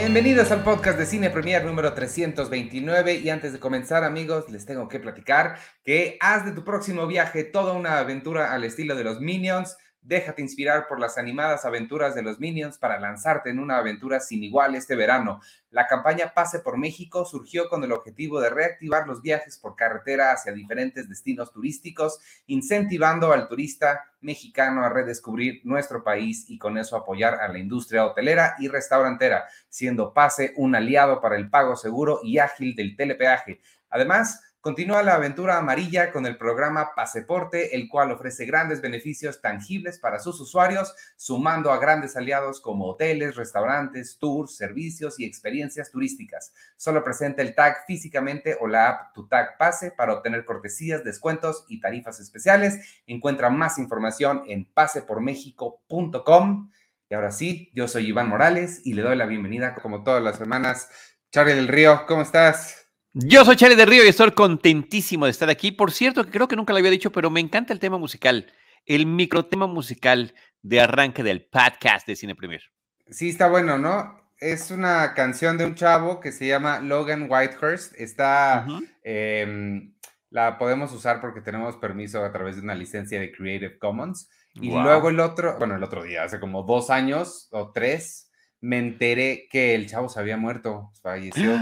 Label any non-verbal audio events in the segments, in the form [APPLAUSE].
Bienvenidos al podcast de Cine Premier número 329 y antes de comenzar amigos les tengo que platicar que haz de tu próximo viaje toda una aventura al estilo de los Minions Déjate inspirar por las animadas aventuras de los Minions para lanzarte en una aventura sin igual este verano. La campaña Pase por México surgió con el objetivo de reactivar los viajes por carretera hacia diferentes destinos turísticos, incentivando al turista mexicano a redescubrir nuestro país y con eso apoyar a la industria hotelera y restaurantera, siendo Pase un aliado para el pago seguro y ágil del telepeaje. Además, Continúa la aventura amarilla con el programa Paseporte, el cual ofrece grandes beneficios tangibles para sus usuarios, sumando a grandes aliados como hoteles, restaurantes, tours, servicios y experiencias turísticas. Solo presenta el tag físicamente o la app Tu Tag Pase para obtener cortesías, descuentos y tarifas especiales. Encuentra más información en pasepormexico.com. Y ahora sí, yo soy Iván Morales y le doy la bienvenida como todas las semanas. Charlie del Río, ¿cómo estás? Yo soy Charlie de Río y estoy contentísimo de estar aquí. Por cierto, creo que nunca lo había dicho, pero me encanta el tema musical, el microtema musical de arranque del podcast de Cine Premier. Sí, está bueno, ¿no? Es una canción de un chavo que se llama Logan Whitehurst. Está, em, la podemos usar porque tenemos permiso a través de una licencia de Creative Commons. Y luego el otro, bueno, el otro día, hace como dos años o tres, me enteré que el chavo se había muerto, falleció.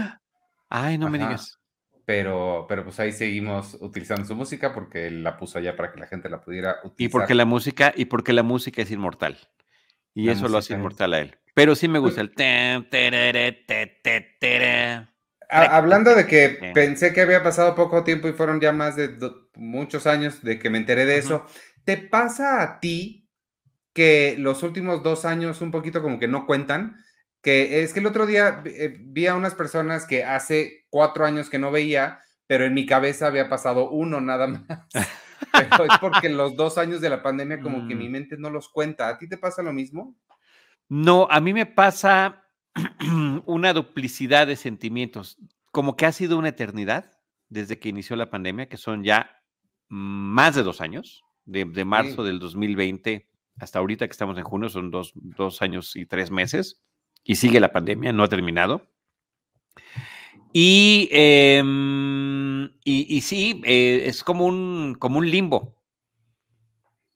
Ay, no me digas. Pero, pero pues ahí seguimos utilizando su música porque él la puso allá para que la gente la pudiera utilizar. Y porque la música, y porque la música es inmortal. Y eso lo hace inmortal a él. Pero sí me gusta el. Hablando de que pensé que había pasado poco tiempo y fueron ya más de muchos años de que me enteré de eso, ¿te pasa a ti que los últimos dos años un poquito como que no cuentan? Que es que el otro día eh, vi a unas personas que hace cuatro años que no veía, pero en mi cabeza había pasado uno nada más. [LAUGHS] Pero es porque los dos años de la pandemia como que mi mm. mente no los cuenta. ¿A ti te pasa lo mismo? No, a mí me pasa [CLEARS THROAT] una duplicidad de sentimientos, como que ha sido una eternidad desde que inició la pandemia, que son ya más de dos años, de, marzo del 2020 hasta ahorita que estamos en junio, son dos, dos años y tres meses y sigue la pandemia, no ha terminado. Y, em, y, sí, eh, es como un, como un limbo.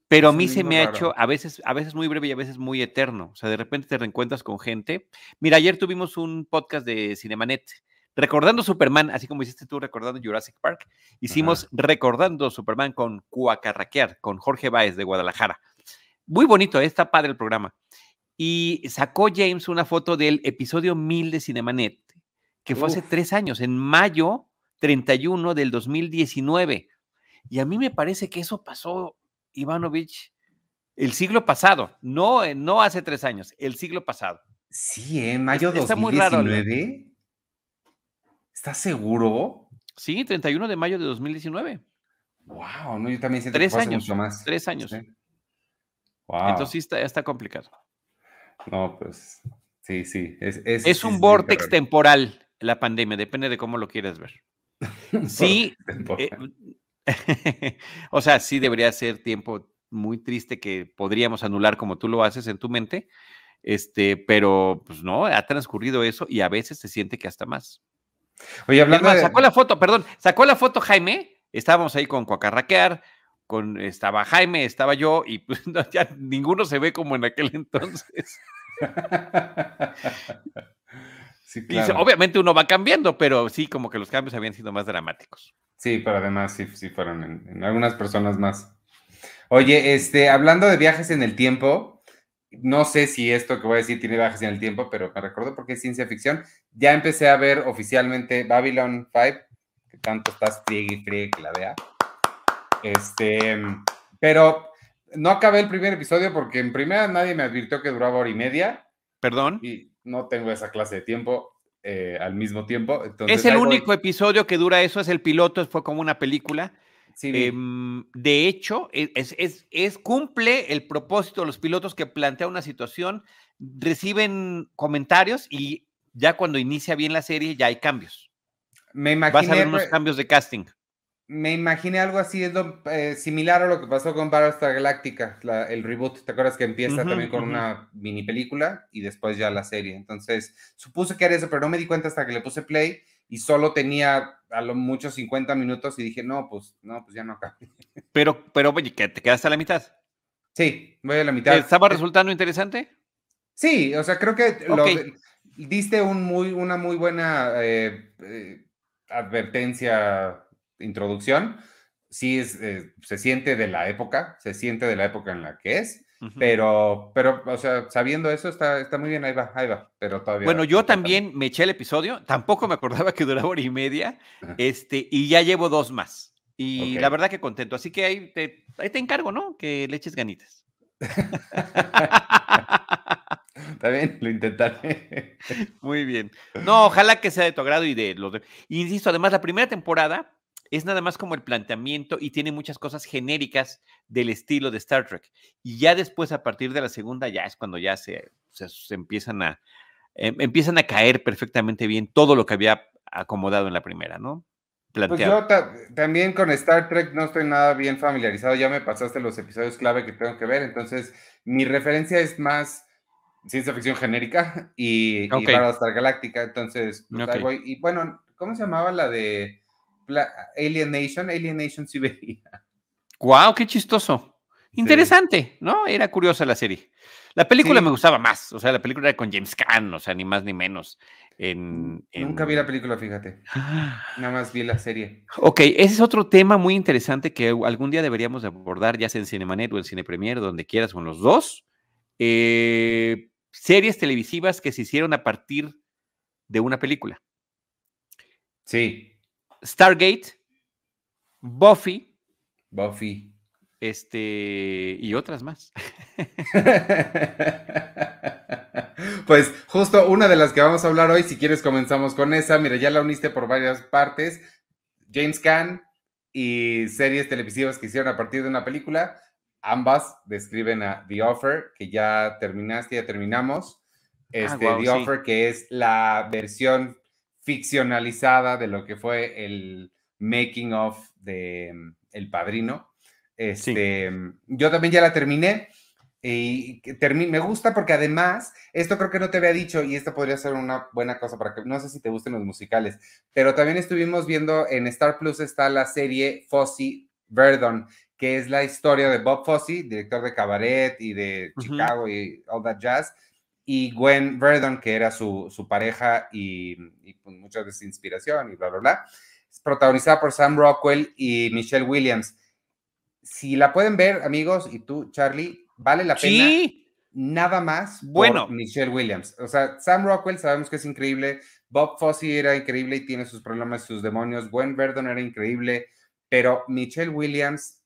Pero a mí se me ha hecho a veces, a veces muy breve y a veces muy eterno. O sea, de repente te reencuentras con gente. Mira, ayer tuvimos un podcast de Cinemanet recordando Superman, así como hiciste tú recordando Jurassic Park. Hicimos recordando Superman con Cuacarraquear, con Jorge Báez de Guadalajara. Muy bonito, ¿eh? está padre el programa. Y sacó James una foto del episodio 1000 de Cinemanet, que fue hace tres años, en mayo 31 del 2019. Y a mí me parece que eso pasó, Ivanovich, el siglo pasado, no, eh, no hace tres años, el siglo pasado. Sí, en ¿eh? mayo de 2019. ¿Estás seguro? Sí, 31 de mayo de 2019. Wow, no, yo también siento tres años, mucho más. Tres años. Wow. Entonces sí está, está complicado. No, pues sí, sí. Es, es, un vortex temporal la pandemia, depende de cómo lo quieras ver. [LAUGHS] sí. Eh, [LAUGHS] o sea, sí debería ser tiempo muy triste que podríamos anular como tú lo haces en tu mente, este, pero pues no, ha transcurrido eso y a veces se siente que hasta más. Oye, hablando de... Sacó la foto, perdón, sacó la foto Jaime, estábamos ahí con Coacarraquear, con, estaba Jaime, estaba yo, y pues [LAUGHS] ya ninguno se ve como en aquel entonces. obviamente uno va cambiando, pero sí, como que los cambios habían sido más dramáticos. Sí, pero además sí, sí fueron en, algunas personas más. Oye, este, hablando de viajes en el tiempo, no sé si esto que voy a decir tiene viajes en el tiempo, pero me recuerdo porque es ciencia ficción. Ya empecé a ver oficialmente Babylon 5, que tanto estás friegue y friegue que la vea. Este, pero no acabé el primer episodio porque en primera nadie me advirtió que duraba hora y media. Perdón. Y no tengo esa clase de tiempo eh, al mismo tiempo. es el único episodio que dura eso, es el piloto, fue como una película. Em, de hecho, e, es, es, cumple el propósito de los pilotos que plantea una situación, reciben comentarios y ya cuando inicia bien la serie ya hay cambios. Me imagino. Vas a ver unos cambios de casting. Me imaginé algo así, es eh, similar a lo que pasó con Battlestar Galactica, el reboot. ¿Te acuerdas que empieza también con una mini película y después ya la serie? Entonces, supuse que era eso, pero no me di cuenta hasta que le puse play y solo tenía a lo mucho 50 minutos y dije, no, pues, no, pues ya no acá. [LAUGHS] Pero, pero, oye, ¿te quedaste a la mitad? Sí, voy a la mitad. ¿Estaba resultando interesante? Sí, o sea, creo que diste un muy, una muy buena eh, eh, advertencia, introducción. Sí, es, eh, se siente de la época, se siente de la época en la que es. Pero, pero, o sea, sabiendo eso, está, está muy bien, ahí va, ahí va, pero todavía. Bueno, yo también me eché el episodio, tampoco me acordaba que duraba hora y media, este, y ya llevo dos más. Y la verdad que contento, así que ahí te, ahí te encargo, ¿no? Que le eches ganitas. [LAUGHS] Está bien, lo intentaré. Muy bien. No, ojalá que sea de tu agrado y de los Insisto, además, la primera temporada es nada más como el planteamiento y tiene muchas cosas genéricas del estilo de Star Trek. Y ya después, a partir de la segunda, ya es cuando ya se, se, empiezan a em, empiezan a caer perfectamente bien todo lo que había acomodado en la primera, ¿no? Pues yo también con Star Trek no estoy nada bien familiarizado, ya me pasaste los episodios clave que tengo que ver, entonces mi referencia es más ciencia ficción genérica y, para Star Galáctica, entonces pues, voy. Y bueno, ¿cómo se llamaba la de Alien Nation? Alien Nation sí [LAUGHS] veía. ¡Guau! ¡Qué chistoso! Interesante, ¿no? Era curiosa la serie. La película me gustaba más, o sea, la película era con James Caan, o sea, ni más ni menos. Nunca vi la película, fíjate. [GASPS] Nada más vi la serie. Ok, ese es otro tema muy interesante que algún día deberíamos abordar, ya sea en Cinemanet o en Cine Premier, donde quieras, con los dos. Eh, series televisivas que se hicieron a partir de una película. Sí. Stargate, Buffy. Buffy. Este, y otras más. [LAUGHS] pues justo una de las que vamos a hablar hoy, si quieres comenzamos con esa. Mira, ya la uniste por varias partes. James Caan y series televisivas que hicieron a partir de una película. Ambas describen a The Offer, que ya terminaste, ya terminamos. Ah, este, The Offer, que es la versión ficcionalizada de lo que fue el making of de mm, El Padrino. Este, mm, Yo también ya la terminé. Y me gusta porque además, esto creo que no te había dicho y esto podría ser una buena cosa para que, no sé si te gusten los musicales, pero también estuvimos viendo en Star Plus está la serie Fosse Verdon, que es la historia de Bob Fosse, director de Cabaret y de Chicago y All That Jazz, y Gwen Verdon, que era su, su pareja y, y pues, muchas veces inspiración y bla, bla, bla. Es protagonizada por Sam Rockwell y Michelle Williams. Si la pueden ver, amigos, y tú, Charlie, vale la pena. Sí. Nada más bueno. Michelle Williams. O sea, Sam Rockwell sabemos que es increíble. Bob Fosse era increíble y tiene sus problemas, sus demonios. Gwen Verdon era increíble. Pero Michelle Williams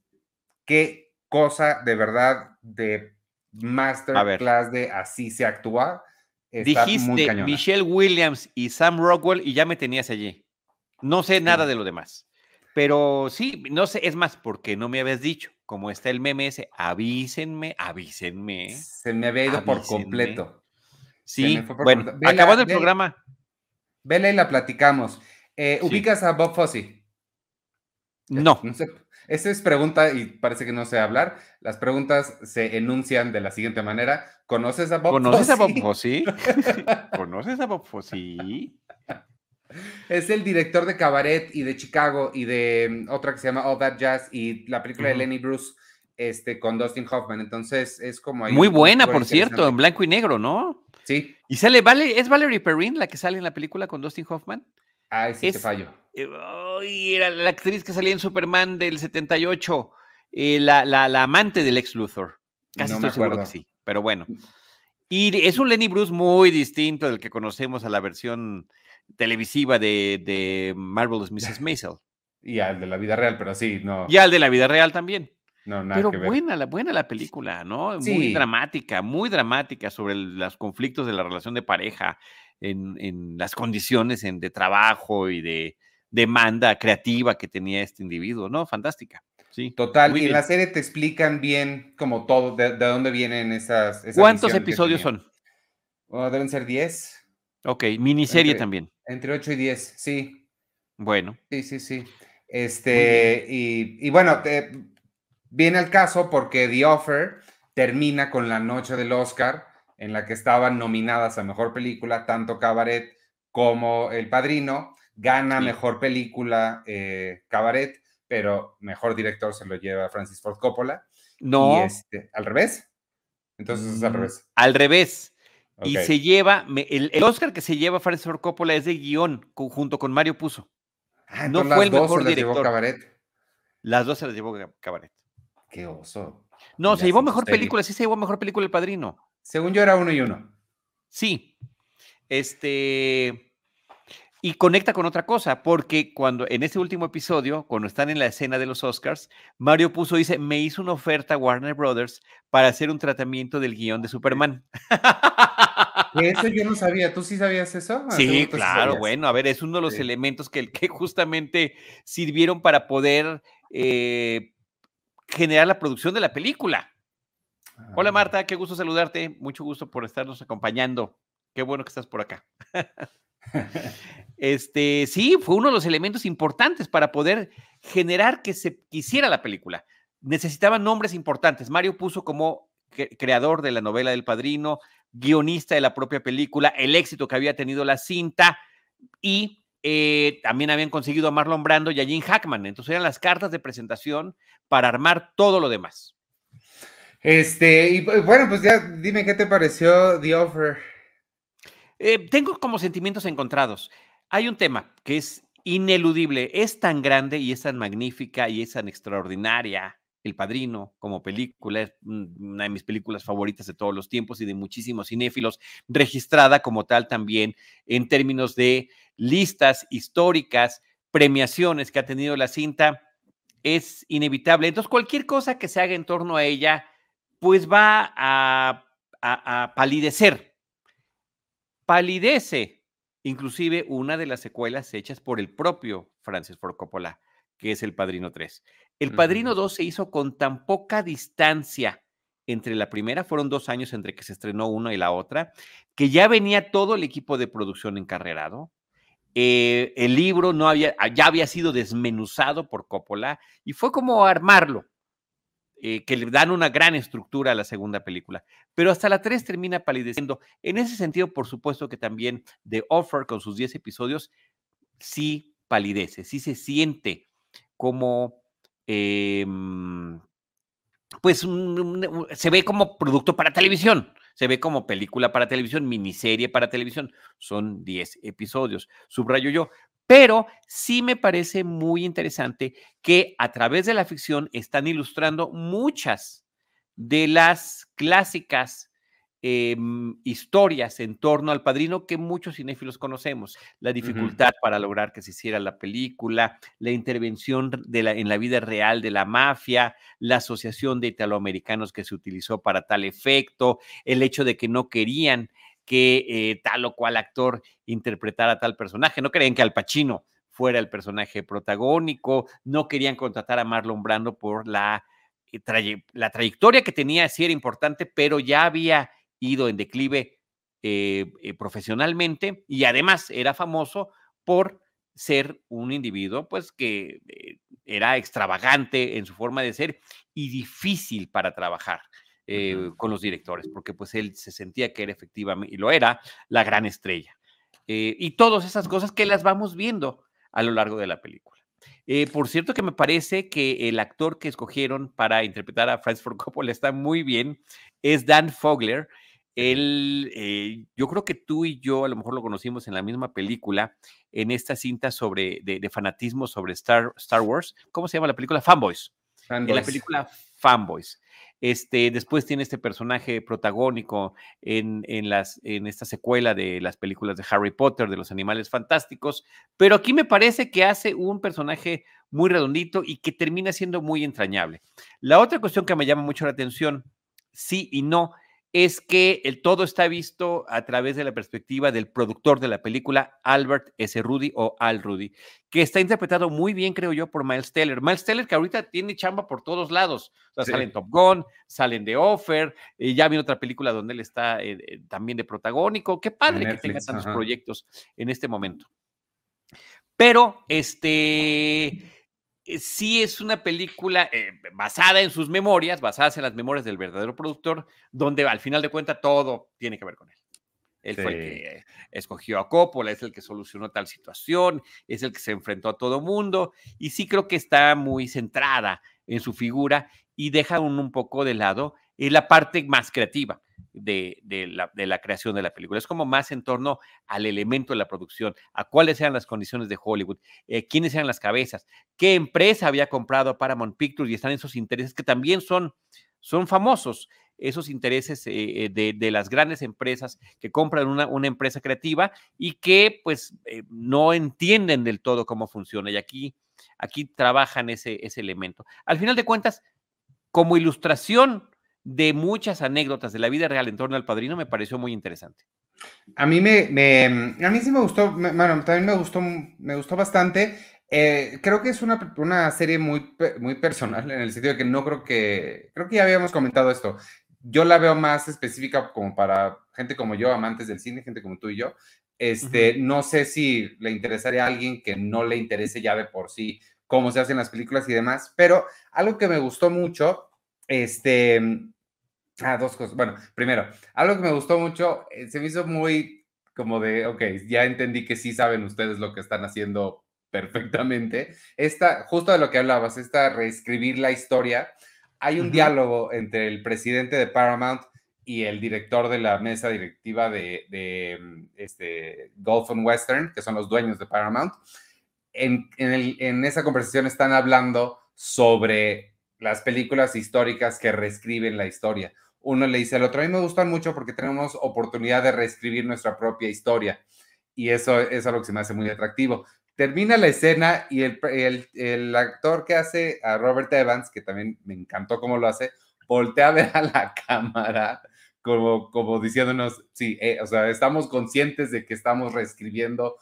qué cosa de verdad de masterclass de así se actúa. Dijiste Michelle Williams y Sam Rockwell y ya me tenías allí. No sé nada de lo demás. Pero sí, no sé, es más, porque no me habías dicho, como está el meme ese, avísenme, avísenme. Se me había ido por completo. Sí, bueno, acabando el programa. Vela y la platicamos. Eh, ¿Ubicas a Bob Fosse? No. No sé, esa es pregunta y parece que no sé hablar. Las preguntas se enuncian de la siguiente manera. ¿Conoces a Bob ¿Conoces a Bob Fosse? [LAUGHS] ¿Conoces a Bob Fosse? Es el director de Cabaret y de Chicago y de mm, otra que se llama All That Jazz y la película de Lenny Bruce este, con Dustin Hoffman. Entonces es como Muy buena, por cierto, en blanco y negro, ¿no? Sí. Y sale, vale, ¿es Valerie Perrin la que sale en la película con Dustin Hoffman? Ay, sí, te fallo. Eh, era la actriz que salía en Superman del 78, eh, la, la, amante del ex Luthor. Casi estoy seguro que sí, pero bueno. Y es un Lenny Bruce muy distinto del que conocemos a la versión televisiva de, de Marvelous Mrs. Maisel. Y al de la vida real, pero sí, no. Y al de la vida real también. No, nada Pero que ver. buena, la, buena la película, ¿no? Muy dramática, muy dramática sobre los conflictos de la relación de pareja, en, las condiciones de trabajo y de demanda creativa que tenía este individuo, ¿no? Fantástica. Sí, Total, y en la serie te explican bien como todo, de, dónde vienen esas... ¿Cuántos episodios son? Oh, deben ser 10. Ok, miniserie también. Entre 8 y 10, sí. Bueno. Sí, sí, sí. Este, y, bueno, viene el caso porque The Offer termina con la noche del Oscar, en la que estaban nominadas a mejor película, tanto Cabaret como El Padrino. Gana mejor película eh, Cabaret, pero mejor director se lo lleva Francis Ford Coppola. No. Este, ¿Al revés? Entonces es al mm, revés. Al revés. Y se lleva, el, Oscar que se lleva Francis Ford Coppola es de guion, junto con Mario Puzo. Ah, no fue el mejor director. Cabaret. Las dos se las llevó Cabaret. Qué oso. No, se llevó mejor película, sí se llevó mejor película El Padrino. Según yo era uno y uno. Sí. Este. Y conecta con otra cosa, porque cuando en ese último episodio, cuando están en la escena de los Oscars, Mario puso, dice, me hizo una oferta a Warner Brothers para hacer un tratamiento del guion de Superman. [LAUGHS] Eso yo no sabía, ¿tú sí sabías eso? Sí, claro, bueno, a ver, es uno de los elementos que, que, justamente sirvieron para poder eh, generar la producción de la película. Hola ah. Marta, qué gusto saludarte, mucho gusto por estarnos acompañando. Qué bueno que estás por acá. [LAUGHS] este, sí, fue uno de los elementos importantes para poder generar que se quisiera la película. Necesitaban nombres importantes. Mario puso como creador de la novela del padrino, guionista de la propia película, el éxito que había tenido la cinta y eh, también habían conseguido a Marlon Brando y a Jim Hackman. Entonces eran las cartas de presentación para armar todo lo demás. Este, y bueno, pues ya dime qué te pareció The Offer. Eh, tengo como sentimientos encontrados. Hay un tema que es ineludible, es tan grande y es tan magnífica y es tan extraordinaria. El Padrino como película es una de mis películas favoritas de todos los tiempos y de muchísimos cinéfilos, registrada como tal también en términos de listas históricas, premiaciones que ha tenido la cinta, es inevitable. Entonces, cualquier cosa que se haga en torno a ella, pues va a, a palidecer palidece inclusive una de las secuelas hechas por el propio Francis Ford Coppola, que es El Padrino 3. El Padrino 2 se hizo con tan poca distancia entre la primera, fueron dos años entre que se estrenó una y la otra, que ya venía todo el equipo de producción encarrerado. Eh, el libro no había, ya había sido desmenuzado por Coppola y fue como armarlo. Eh, que le dan una gran estructura a la segunda película. Pero hasta la 3 termina palideciendo. En ese sentido, por supuesto que también The Offer, con sus 10 episodios, sí palidece, sí se siente como, em, pues, se ve como producto para televisión, se ve como película para televisión, miniserie para televisión. Son 10 episodios, subrayo yo. Pero sí me parece muy interesante que a través de la ficción están ilustrando muchas de las clásicas em, historias en torno al padrino que muchos cinéfilos conocemos. La dificultad para lograr que se hiciera la película, la intervención de la, en la vida real de la mafia, la asociación de italoamericanos que se utilizó para tal efecto, el hecho de que no querían que eh, tal o cual actor interpretara tal personaje. No querían que Al Pacino fuera el personaje protagónico, no querían contratar a Marlon Brando por la, eh, trayectoria que tenía, sí era importante, pero ya había ido en declive eh, profesionalmente y además era famoso por ser un individuo pues que era extravagante en su forma de ser y difícil para trabajar. Eh, con los directores, porque pues él se sentía que era efectivamente, y lo era, la gran estrella. Eh, y todas esas cosas que las vamos viendo a lo largo de la película. Eh, por cierto que me parece que el actor que escogieron para interpretar a Francis Ford [LAUGHS] Coppola está muy bien, es Dan Fogler. Él, yo creo que tú y yo a lo mejor lo conocimos en la misma película, en esta cinta sobre, de, fanatismo sobre Star, Star Wars. ¿Cómo se llama la película? Fanboys. Fanboys. En la película Fanboys. Este, después tiene este personaje protagónico en, las, en esta secuela de las películas de Harry Potter, de los animales fantásticos, pero aquí me parece que hace un personaje muy redondito y que termina siendo muy entrañable. La otra cuestión que me llama mucho la atención, sí y no, es que el todo está visto a través de la perspectiva del productor de la película, Albert S. Rudy o Al Rudy, que está interpretado muy bien, creo yo, por Miles Teller. Miles Teller que ahorita tiene chamba por todos lados. O sea, salen Top Gun, salen de Offer, y ya viene otra película donde él está eh, eh, también de protagónico. Qué padre que tenga tantos proyectos en este momento. Pero, este, sí es una película eh, basada en sus memorias, basadas en las memorias del verdadero productor, donde al final de cuentas todo tiene que ver con él. Él fue el que escogió a Coppola, es el que solucionó tal situación, es el que se enfrentó a todo mundo y sí creo que está muy centrada en su figura y deja un, un poco de lado la parte más creativa de, la, creación de la película. Es como más en torno al elemento de la producción, a cuáles eran las condiciones de Hollywood, eh, quiénes eran las cabezas, qué empresa había comprado Paramount Pictures y están esos intereses que también son, son famosos esos intereses eh, eh, de, las grandes empresas que compran una, una empresa creativa y que pues no entienden del todo cómo funciona. Y aquí, aquí trabajan ese, ese elemento. Al final de cuentas, como ilustración de muchas anécdotas de la vida real en torno al padrino me pareció muy interesante. A mí me, a mí sí me gustó, bueno, también me gustó, me gustó bastante. Eh, creo que es una, una, serie muy, muy personal en el sentido de que no creo que, creo que ya habíamos comentado esto. Yo la veo más específica como para gente como yo, amantes del cine, gente como tú y yo. Este, no sé si le interesaría a alguien que no le interese ya de por sí cómo se hacen las películas y demás, pero algo que me gustó mucho este, ah, dos cosas. Bueno, primero, algo que me gustó mucho, eh, se me hizo muy como de, ok, ya entendí que sí saben ustedes lo que están haciendo perfectamente. Esta, justo de lo que hablabas, esta reescribir la historia. Hay un diálogo entre el presidente de Paramount y el director de la mesa directiva de, de mm, este, Gulf and Western, que son los dueños de Paramount. En, en, el, en esa conversación están hablando sobre las películas históricas que reescriben la historia. Uno le dice al otro, a mí me gustan mucho porque tenemos oportunidad de reescribir nuestra propia historia. Y eso, es algo que se me hace muy atractivo. Termina la escena y el, el, actor que hace a Robert Evans, que también me encantó cómo lo hace, voltea a ver a la [LAUGHS] cámara como, como diciéndonos, sí, eh, o sea, estamos conscientes de que estamos reescribiendo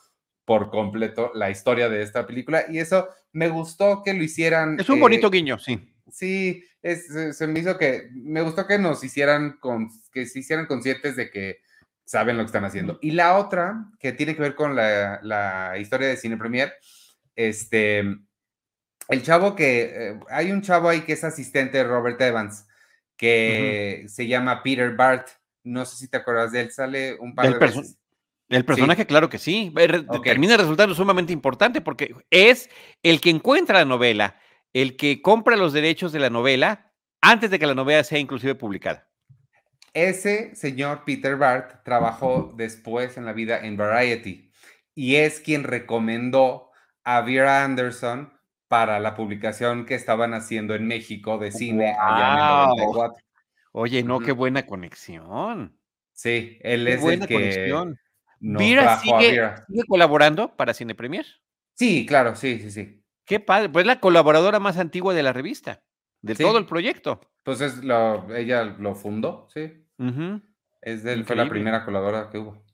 por completo la historia de esta película y eso me gustó que lo hicieran. Es un bonito eh, guiño, sí. Sí, es, se me hizo que me gustó que nos hicieran, con, que se hicieran conscientes de que saben lo que están haciendo. Y la otra, que tiene que ver con la, historia de Cine Premier, este, el chavo que, eh, hay un chavo ahí que es asistente de Robert Evans, que se llama Peter Bart, no sé si te acuerdas de él, sale un par de veces. El personaje, claro que sí, termina resultando sumamente importante porque es el que encuentra la novela el que compra los derechos de la novela antes de que la novela sea inclusive publicada. Ese señor Peter Bart trabajó después en la vida en Variety y es quien recomendó a Vera Anderson para la publicación que estaban haciendo en México de cine allá en el 94. Oye, no, qué buena conexión. Sí, él es el que conexión. Vera sigue, sigue, colaborando para Cine Premier. Sí, claro, sí, sí, sí. Qué padre, pues la colaboradora más antigua de la revista, de todo el proyecto. Pues es ella lo fundó, sí. es fue la primera colaboradora que hubo.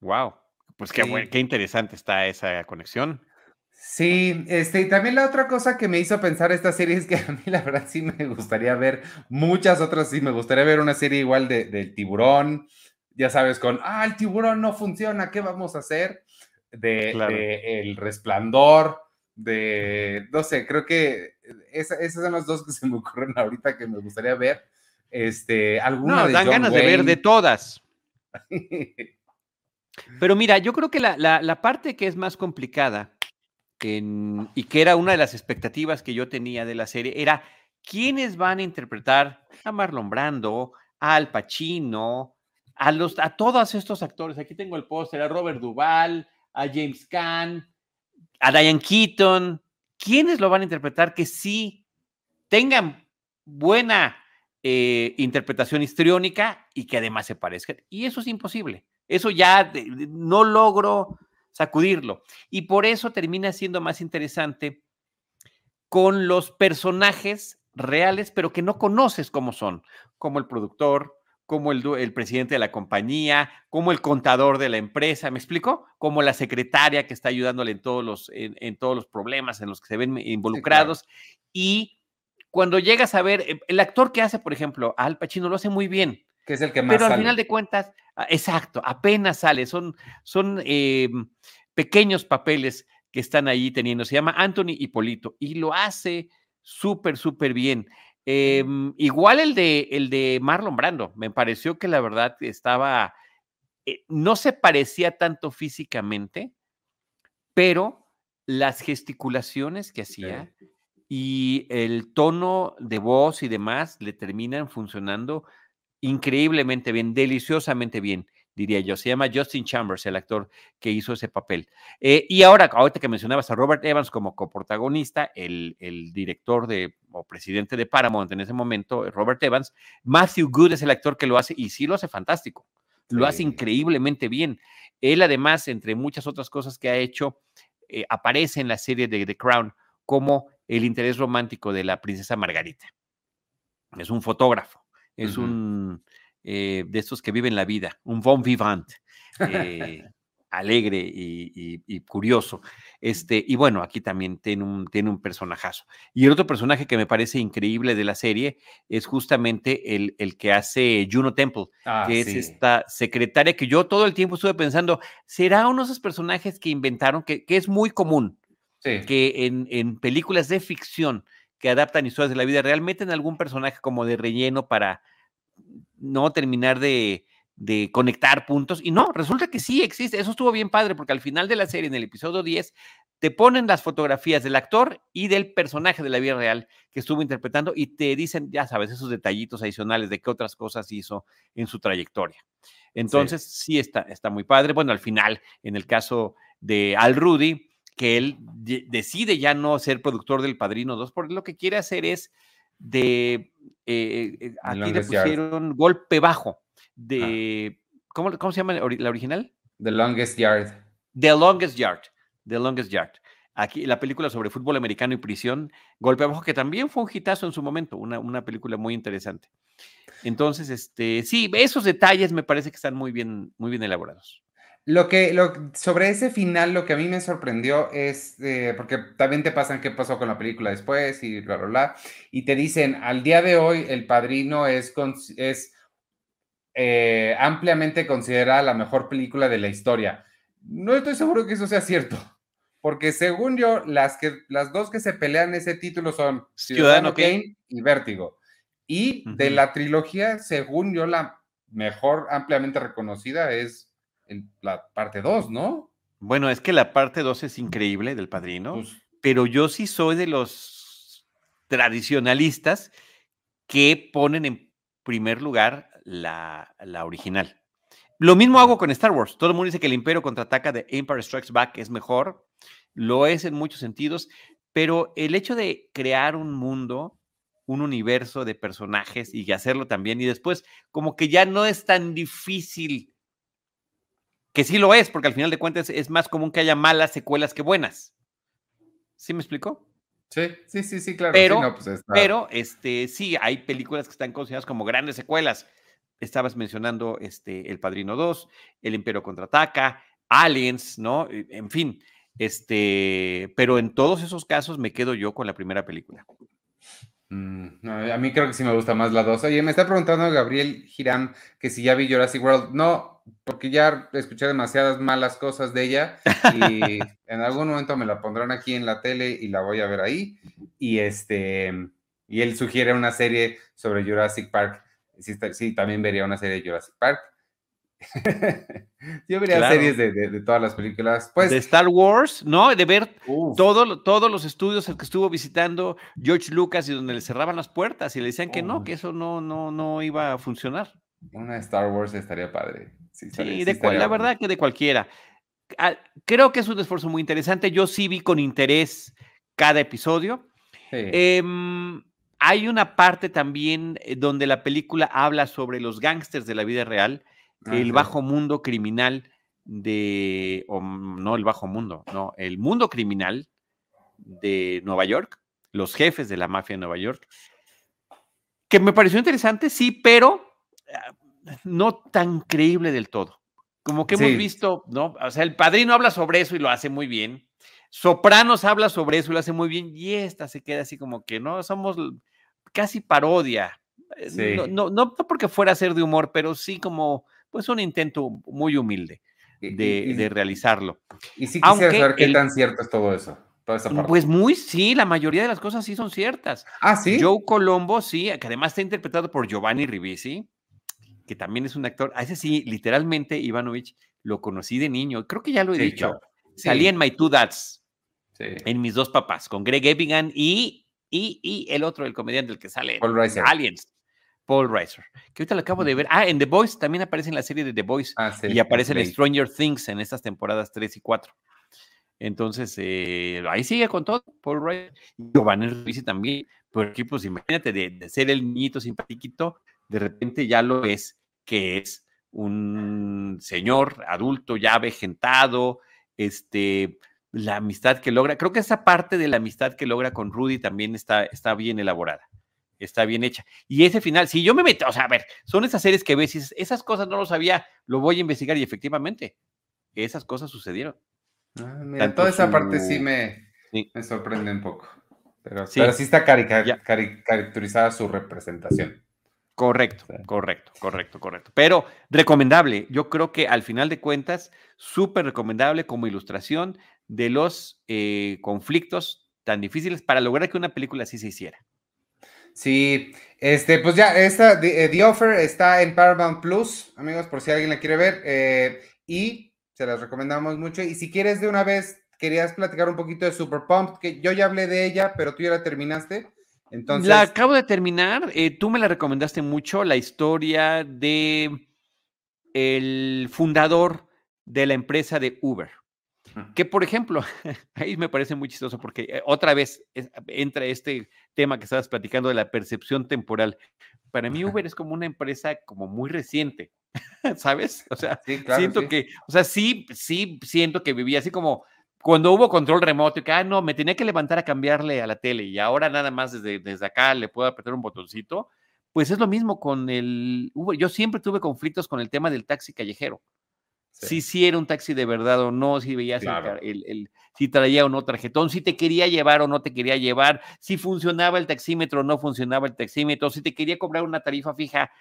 Wow, pues qué, qué interesante está esa conexión. Sí, este, y también la otra cosa que me hizo pensar esta serie es que a mí la verdad sí me gustaría ver muchas otras, sí me gustaría ver una serie igual de, del tiburón, ya sabes, con, ah, el tiburón no funciona, ¿qué vamos a hacer? De, de El Resplandor, de, no sé, creo que esas son las dos que se me ocurren ahorita que me gustaría ver. Este, alguna no, dan ganas de ver de todas. [LAUGHS] Pero mira, yo creo que la, parte que es más complicada y que era una de las expectativas que yo tenía de la serie era quiénes van a interpretar a Marlon Brando, a Al Pacino, a, los, a todos estos actores. Aquí tengo el póster, a Robert Duvall, a James Caan, a Diane Keaton, ¿quiénes lo van a interpretar que sí tengan buena eh, interpretación histriónica y que además se parezcan? Y eso es imposible. Eso ya no logro sacudirlo. Y por eso termina siendo más interesante con los personajes reales, pero que no conoces cómo son, como el productor, como el, el, presidente de la compañía, como el contador de la empresa, ¿me explico? Como la secretaria que está ayudándole en todos los, en, todos los problemas en los que se ven involucrados. Y cuando llegas a ver, eh, el actor que hace, por ejemplo, Al Pacino lo hace muy bien. Que es el que más Pero al final de cuentas, ah, exacto, apenas sale, son, son em, pequeños papeles que están ahí teniendo. Se llama Anthony Hipólito y lo hace súper, súper bien. Em, igual el de, el de Marlon Brando, me pareció que la verdad estaba, eh, no se parecía tanto físicamente, pero las gesticulaciones que hacía y el tono de voz y demás le terminan funcionando increíblemente bien, deliciosamente bien diría yo. Se llama Justin Chambers, el actor que hizo ese papel. Eh, y ahora, ahorita que mencionabas a Robert Evans como coprotagonista, el, el director de, o presidente de Paramount en ese momento, Robert Evans, Matthew Good es el actor que lo hace y sí lo hace fantástico. Lo hace increíblemente bien. Él, además, entre muchas otras cosas que ha hecho, eh, aparece en la serie de The Crown como el interés romántico de la princesa Margarita. Es un fotógrafo, es un eh, de estos que viven la vida, un bon vivant, eh, [LAUGHS] alegre y, curioso. Este, y bueno, aquí también tiene un, tiene un personajazo. Y el otro personaje que me parece increíble de la serie es justamente el, el que hace Juno Temple, ah, que es esta secretaria que yo todo el tiempo estuve pensando, ¿será uno de esos personajes que inventaron, que, que es muy común, que en, en películas de ficción que adaptan historias de la vida real, meten algún personaje como de relleno para no terminar de, conectar puntos. Y no, resulta que sí existe. Eso estuvo bien padre, porque al final de la serie, en el episodio 10, te ponen las fotografías del actor y del personaje de la vida real que estuvo interpretando y te dicen, ya sabes, esos detallitos adicionales de qué otras cosas hizo en su trayectoria. Entonces, sí, está, está muy padre. Bueno, al final, en el caso de Al Rudy, que él decide ya no ser productor del Padrino 2, porque lo que quiere hacer es de, eh, eh, aquí le pusieron golpe bajo, ah. de, ¿cómo, se llama la original? The Longest Yard. The Longest Yard, The Longest Yard. Aquí la película sobre fútbol americano y prisión, Golpe Bajo, que también fue un hitazo en su momento, una, una película muy interesante. Entonces, este, sí, esos detalles me parece que están muy bien, muy bien elaborados. Lo que, lo, sobre ese final, lo que a mí me sorprendió es, eh, porque también te pasan qué pasó con la película después y bla, bla, bla, y te dicen, al día de hoy, El Padrino es, es eh, ampliamente considerada la mejor película de la historia. No estoy seguro que eso sea cierto, porque según yo, las, que, las dos que se pelean ese título son Ciudadano, Kane y Vértigo. Y de la trilogía, según yo, la mejor ampliamente reconocida es en la parte 2, ¿no? Bueno, es que la parte 2 es increíble del padrino, pues pero yo sí soy de los tradicionalistas que ponen en primer lugar la, la original. Lo mismo hago con Star Wars. Todo el mundo dice que el Imperio contraataca de Empire Strikes Back es mejor. Lo es en muchos sentidos, pero el hecho de crear un mundo, un universo de personajes y hacerlo también, y después como que ya no es tan difícil que sí lo es, porque al final de cuentas es más común que haya malas secuelas que buenas. ¿Sí me explicó? Sí, sí, sí, sí, claro. Pero, pues pero este, sí, hay películas que están consideradas como grandes secuelas. Estabas mencionando este, El Padrino 2, El Imperio Contraataca, Aliens, ¿no? E, en fin, este, pero en todos esos casos me quedo yo con la primera película. Mm, a mí creo que sí me gusta más la 2. Oye, me está preguntando Gabriel Girán que si ya vi Jurassic World. No, porque ya escuché demasiadas malas cosas de ella y [LAUGHS] en algún momento me la pondrán aquí en la tele y la voy a ver ahí. Y este, y él sugiere una serie sobre Jurassic Park. Sí, también vería una serie de Jurassic Park. [LAUGHS] Yo vería series de, todas las películas. Pues, de Star Wars, ¿no? De ver todo, todos los estudios que estuvo visitando George Lucas y donde le cerraban las puertas y le decían que no, que eso no, no, no iba a funcionar. Una Star Wars estaría padre. Sí, de la verdad que de cualquiera. Creo que es un esfuerzo muy interesante. Yo sí vi con interés cada episodio. Em, hay una parte también eh, donde la película habla sobre los gángsters de la vida real el bajo mundo criminal de, o no el bajo mundo, no, el mundo criminal de Nueva York, los jefes de la mafia de Nueva York, que me pareció interesante, sí, pero ah, no tan creíble del todo. Como que hemos visto, ¿no? O sea, el padrino habla sobre eso y lo hace muy bien. Sopranos habla sobre eso y lo hace muy bien. Y esta se queda así como que, ¿no? Somos casi parodia. Eh, no, no, no porque fuera a ser de humor, pero sí como pues un intento muy humilde. de, realizarlo. Y sí quisiera saber qué tan cierto es todo eso. Pues muy sí, la mayoría de las cosas sí son ciertas. Ah, sí. Joe Colombo, sí, que además está interpretado por Giovanni Ribisi, que también es un actor. A ese sí, literalmente, Ivanovich, lo conocí de niño. Creo que ya lo he dicho. Salí en My Two Dads, en mis dos papás, con Greg Evigan y, y, y, el otro, el comediante, el que sale Paul Reiser. Aliens. Paul Reiser, que ahorita lo acabo de ver. Ah, en The Voice también aparece en la serie de The Voice. Ah, y aparece en Stranger Things en estas temporadas 3 y 4. Entonces, eh, ahí sigue con todo, Paul Reiser. Giovanni Ribisi también. Porque, pues, imagínate, de, ser el niñito simpatiquito, de repente ya lo ves que es un señor adulto ya vejentado, este, la amistad que logra, creo que esa parte de la amistad que logra con Rudy también está, está bien elaborada, está bien hecha. Y ese final, si yo me meto, o sea, a ver, son esas series que ves y esas cosas no lo sabía, lo voy a investigar y efectivamente, esas cosas sucedieron. Ah, toda esa parte sí me, me sorprende un poco, pero sí, está caracterizada su representación. Correcto, correcto, correcto, correcto. Pero recomendable, yo creo que al final de cuentas, súper recomendable como ilustración de los eh, conflictos tan difíciles para lograr que una película así se hiciera. Sí, este, pues ya, esta, The, eh, Offer está en Paramount Plus, amigos, por si alguien la quiere ver, eh, y se las recomendamos mucho. Y si quieres de una vez, querías platicar un poquito de Super Pump, que yo ya hablé de ella, pero tú ya la terminaste. Entonces... La acabo de terminar. Eh, tú me la recomendaste mucho, la historia de el fundador de la empresa de Uber. Que, por ejemplo, [LAUGHS] ahí me parece muy chistoso porque eh, otra vez entra este tema que estabas platicando de la percepción temporal. Para mí Uber es como una empresa como muy reciente, [LAUGHS] ¿sabes? O sea, siento que, o sea, sí, sí, siento que vivía así como cuando hubo control remoto y que, ah, no, me tenía que levantar a cambiarle a la tele y ahora nada más desde, desde acá le puedo apretar un botoncito, pues es lo mismo con el Yo siempre tuve conflictos con el tema del taxi callejero. Si sí. era un taxi de verdad o no, si veías el, si traía o no tarjetón, si te quería llevar o no te quería llevar, si funcionaba el taxímetro o no funcionaba el taxímetro, si te quería cobrar una tarifa fija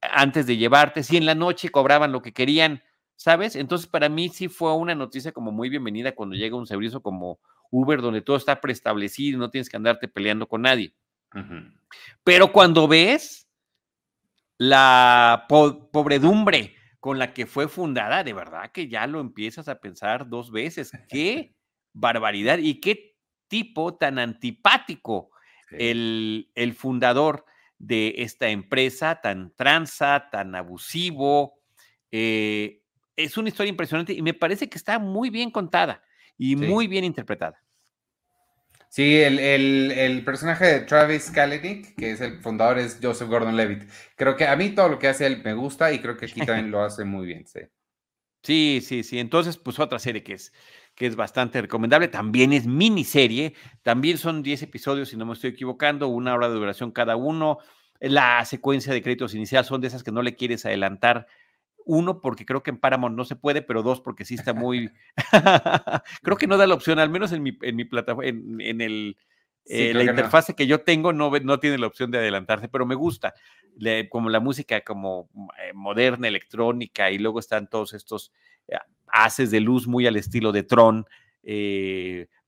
antes de llevarte, si en la noche cobraban lo que querían ¿sabes? Entonces, para mí sí fue una noticia como muy bienvenida cuando llega un servicio como Uber, donde todo está preestablecido y no tienes que andarte peleando con nadie. Pero cuando ves la pobredumbre con la que fue fundada, de verdad que ya lo empiezas a pensar dos veces. [LAUGHS] ¡Qué barbaridad! Y qué tipo tan antipático el, el fundador de esta empresa, tan tranza, tan abusivo. Eh, es una historia impresionante y me parece que está muy bien contada y muy bien interpretada. Sí, el, personaje de Travis Kalanick, que es el fundador, es Joseph Gordon-Levitt. Creo que a mí todo lo que hace él me gusta y creo que aquí también lo hace muy bien, sí. Sí, sí, sí. Entonces, pues otra serie que es, que es bastante recomendable. También es miniserie. También son 10 episodios, si no me estoy equivocando, una hora de duración cada uno. La secuencia de créditos inicial son de esas que no le quieres adelantar uno, porque creo que en Paramount no se puede, pero dos, porque sí está muy. [LAUGHS] [LAUGHS] creo que no da la opción, al menos en mi, en mi plataforma, en, el. Eh, la interfase que yo tengo no, no tiene la opción de adelantarse, pero me gusta. como la música como eh, moderna, electrónica, y luego están todos estos eh, haces de luz muy al estilo de Tron.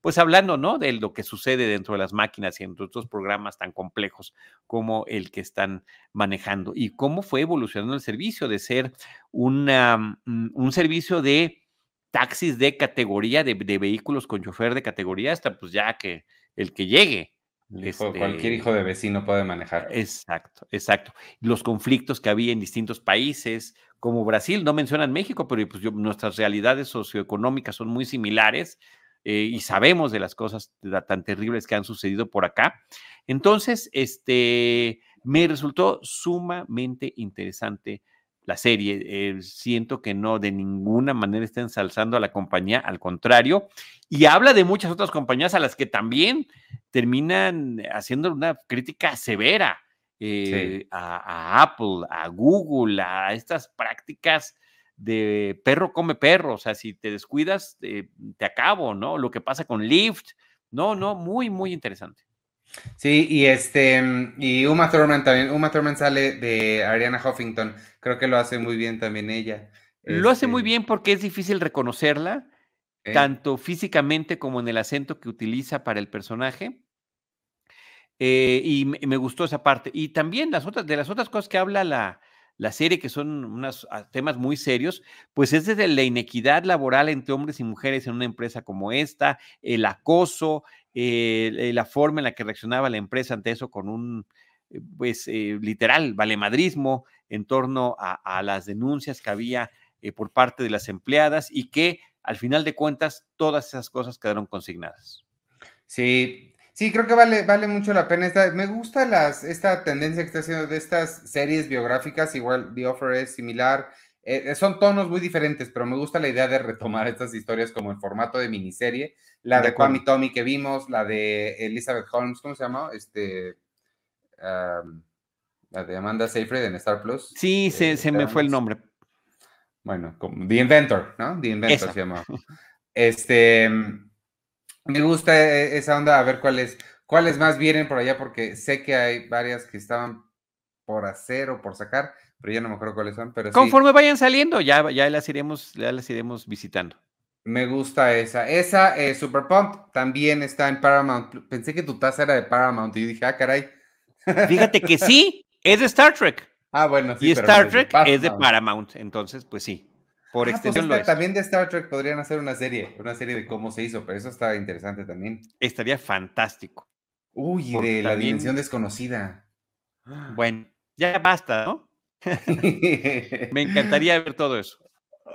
Pues hablando, ¿no? De lo que sucede dentro de las máquinas y en estos programas tan complejos como el que están manejando y cómo fue evolucionando el servicio de ser una, mm, un servicio de taxis de categoría, de, vehículos con chofer de categoría, hasta pues ya que el que llegue. cualquier este hijo de vecino puede manejar. Exacto, exacto. Los conflictos que había en distintos países, como Brasil, no mencionan México, pero pues nuestras realidades socioeconómicas son muy similares eh, y sabemos de las cosas tan terribles que han sucedido por acá. Entonces, este, me resultó sumamente interesante la serie. Eh, siento que no de ninguna manera está ensalzando a la compañía, al contrario, y habla de muchas otras compañías a las que también terminan haciendo una crítica severa eh, a, Apple, a Google, a estas prácticas de perro come perro, o sea, si te descuidas, eh, te acabo, ¿no? Lo que pasa con Lyft, no, no, muy, muy interesante. Sí, y este, mm, y Uma Thurman también, Uma Thurman sale de Ariana Huffington, creo que lo hace muy bien también ella. Lo hace muy este bien porque es difícil reconocerla, tanto físicamente como en el acento que utiliza para el personaje. Eh, y me, gustó esa parte. Y también las otras, de las otras cosas que habla la, la serie, que son unos ah, temas muy serios, pues es desde la inequidad laboral entre hombres y mujeres en una empresa como esta, el acoso, eh, la forma en la que reaccionaba la empresa ante eso con un, eh, pues, eh, literal, valemadrismo en torno a, las denuncias que había por parte de las empleadas y que al final de cuentas todas esas cosas quedaron consignadas. Sí, Sí, creo que vale, vale mucho la pena. Esta, me gusta las, esta tendencia que está haciendo de estas series biográficas. Igual The Offer es similar. Eh, eh, son tonos muy diferentes, pero me gusta la idea de retomar estas historias como en formato de miniserie. La de, Kwame Tommy que vimos, la de Elizabeth Holmes, ¿cómo se llama? Este, la de Amanda Seyfried en Star Plus. Sí, se, eh, se me fue el nombre. Bueno, como The Inventor, ¿no? The Inventor se llama. Este me gusta e, esa onda, a ver cuáles, cuáles más vienen por allá, porque sé que hay varias que estaban por hacer o por sacar, pero ya no me acuerdo cuáles son. Pero Conforme vayan saliendo, ya, ya, las iremos, ya las iremos visitando. Me gusta esa. Esa, eh, Super Pump, también está en Paramount. Pensé que tu taza era de Paramount y dije, ah, caray. [LAUGHS] Fíjate que sí, es de Star Trek. Ah, bueno, sí. Y Star Trek es de Paramount, entonces, pues sí. Por ah, pues extensión También de Star Trek podrían hacer una serie, una serie de cómo se hizo, pero eso está interesante también. Estaría fantástico. Uy, de la dimensión desconocida. [GASPS] Bueno, ya basta, ¿no? [LAUGHS] Me encantaría ver todo eso.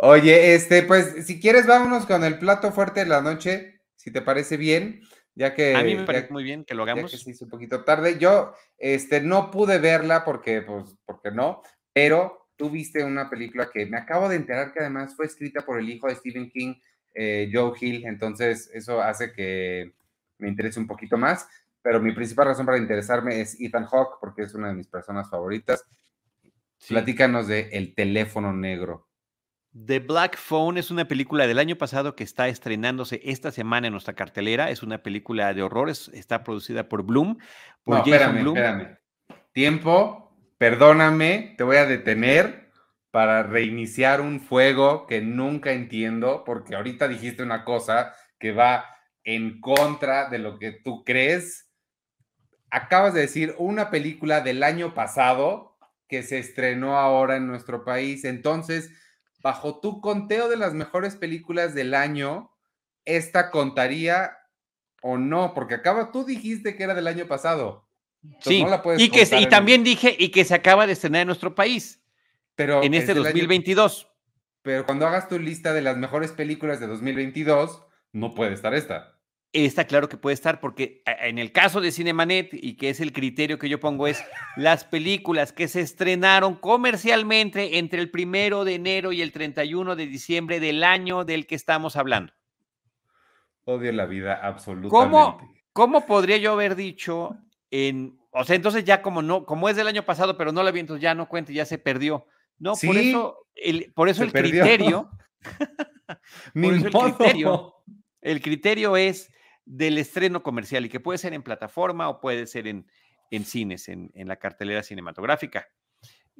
Oye, este, pues, si quieres, vámonos con el plato fuerte de la noche, si te parece bien, ya que... A mí me parece muy bien que lo hagamos. Ya que se hizo un poquito tarde. Yo, este, no pude verla porque, pues, porque no, pero tú viste una película que me acabo de enterar que además fue escrita por el hijo de Stephen King, eh, Joe Hill, entonces eso hace que me interese un poquito más, pero mi principal razón para interesarme es Ethan Hawke, porque es una de mis personas favoritas. Platícanos de El teléfono negro. The Black Phone es una película del año pasado que está estrenándose esta semana en nuestra cartelera. Es una película de horrores, está producida por Bloom. Por espérame, espérame. Tiempo, Perdóname, te voy a detener para reiniciar un fuego que nunca entiendo, porque ahorita dijiste una cosa que va en contra de lo que tú crees. Acabas de decir una película del año pasado que se estrenó ahora en nuestro país. Entonces, bajo tu conteo de las mejores películas del año, ¿esta contaría o no? Porque acaba, tú dijiste que era del año pasado sí, y, que, y también dije, y que se acaba de estrenar en nuestro país. Pero en este 2022. pero cuando hagas tu lista de las mejores películas de 2022, no puede estar esta. Está claro que puede estar, porque en el caso de Cinemanet, y que es el criterio que yo pongo, es [LAUGHS] las películas que se estrenaron comercialmente entre el primero de enero y el 31 de diciembre del año del que estamos hablando. Odio la vida absolutamente. ¿Cómo, cómo podría yo haber dicho o sea, entonces ya como no, como es del año pasado, pero no la vi, entonces ya no cuenta, ya se perdió. No, por eso el, por eso el criterio, [LAUGHS] [LAUGHS] el criterio, el criterio es del estreno comercial y que puede ser en plataforma o puede ser en, en cines, en, en la cartelera cinematográfica.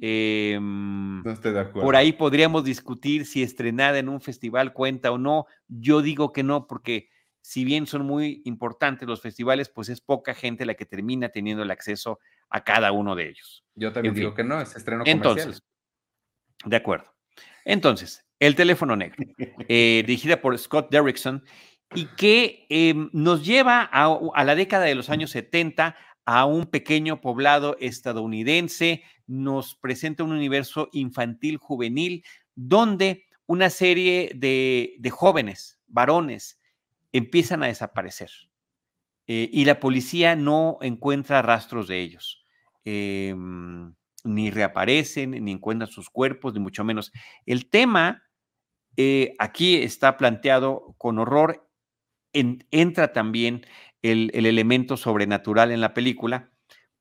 Em, no estoy de acuerdo. Por ahí podríamos discutir si estrenada en un festival cuenta o no. Yo digo que no, porque si bien son muy importantes los festivales, pues es poca gente la que termina teniendo el acceso a cada uno de ellos. Yo también digo que no, es estreno comercial. Entonces, de acuerdo. Entonces, El teléfono negro, eh, dirigida por Scott Derrickson, y que em, nos lleva a, a, la década de los años 70 a un pequeño poblado estadounidense, nos presenta un universo infantil juvenil donde una serie de, de jóvenes, varones, empiezan a desaparecer eh, y la policía no encuentra rastros de ellos. Em, ni reaparecen, ni encuentran sus cuerpos, ni mucho menos. El tema eh, aquí está planteado con horror, entra también el, el elemento sobrenatural en la película,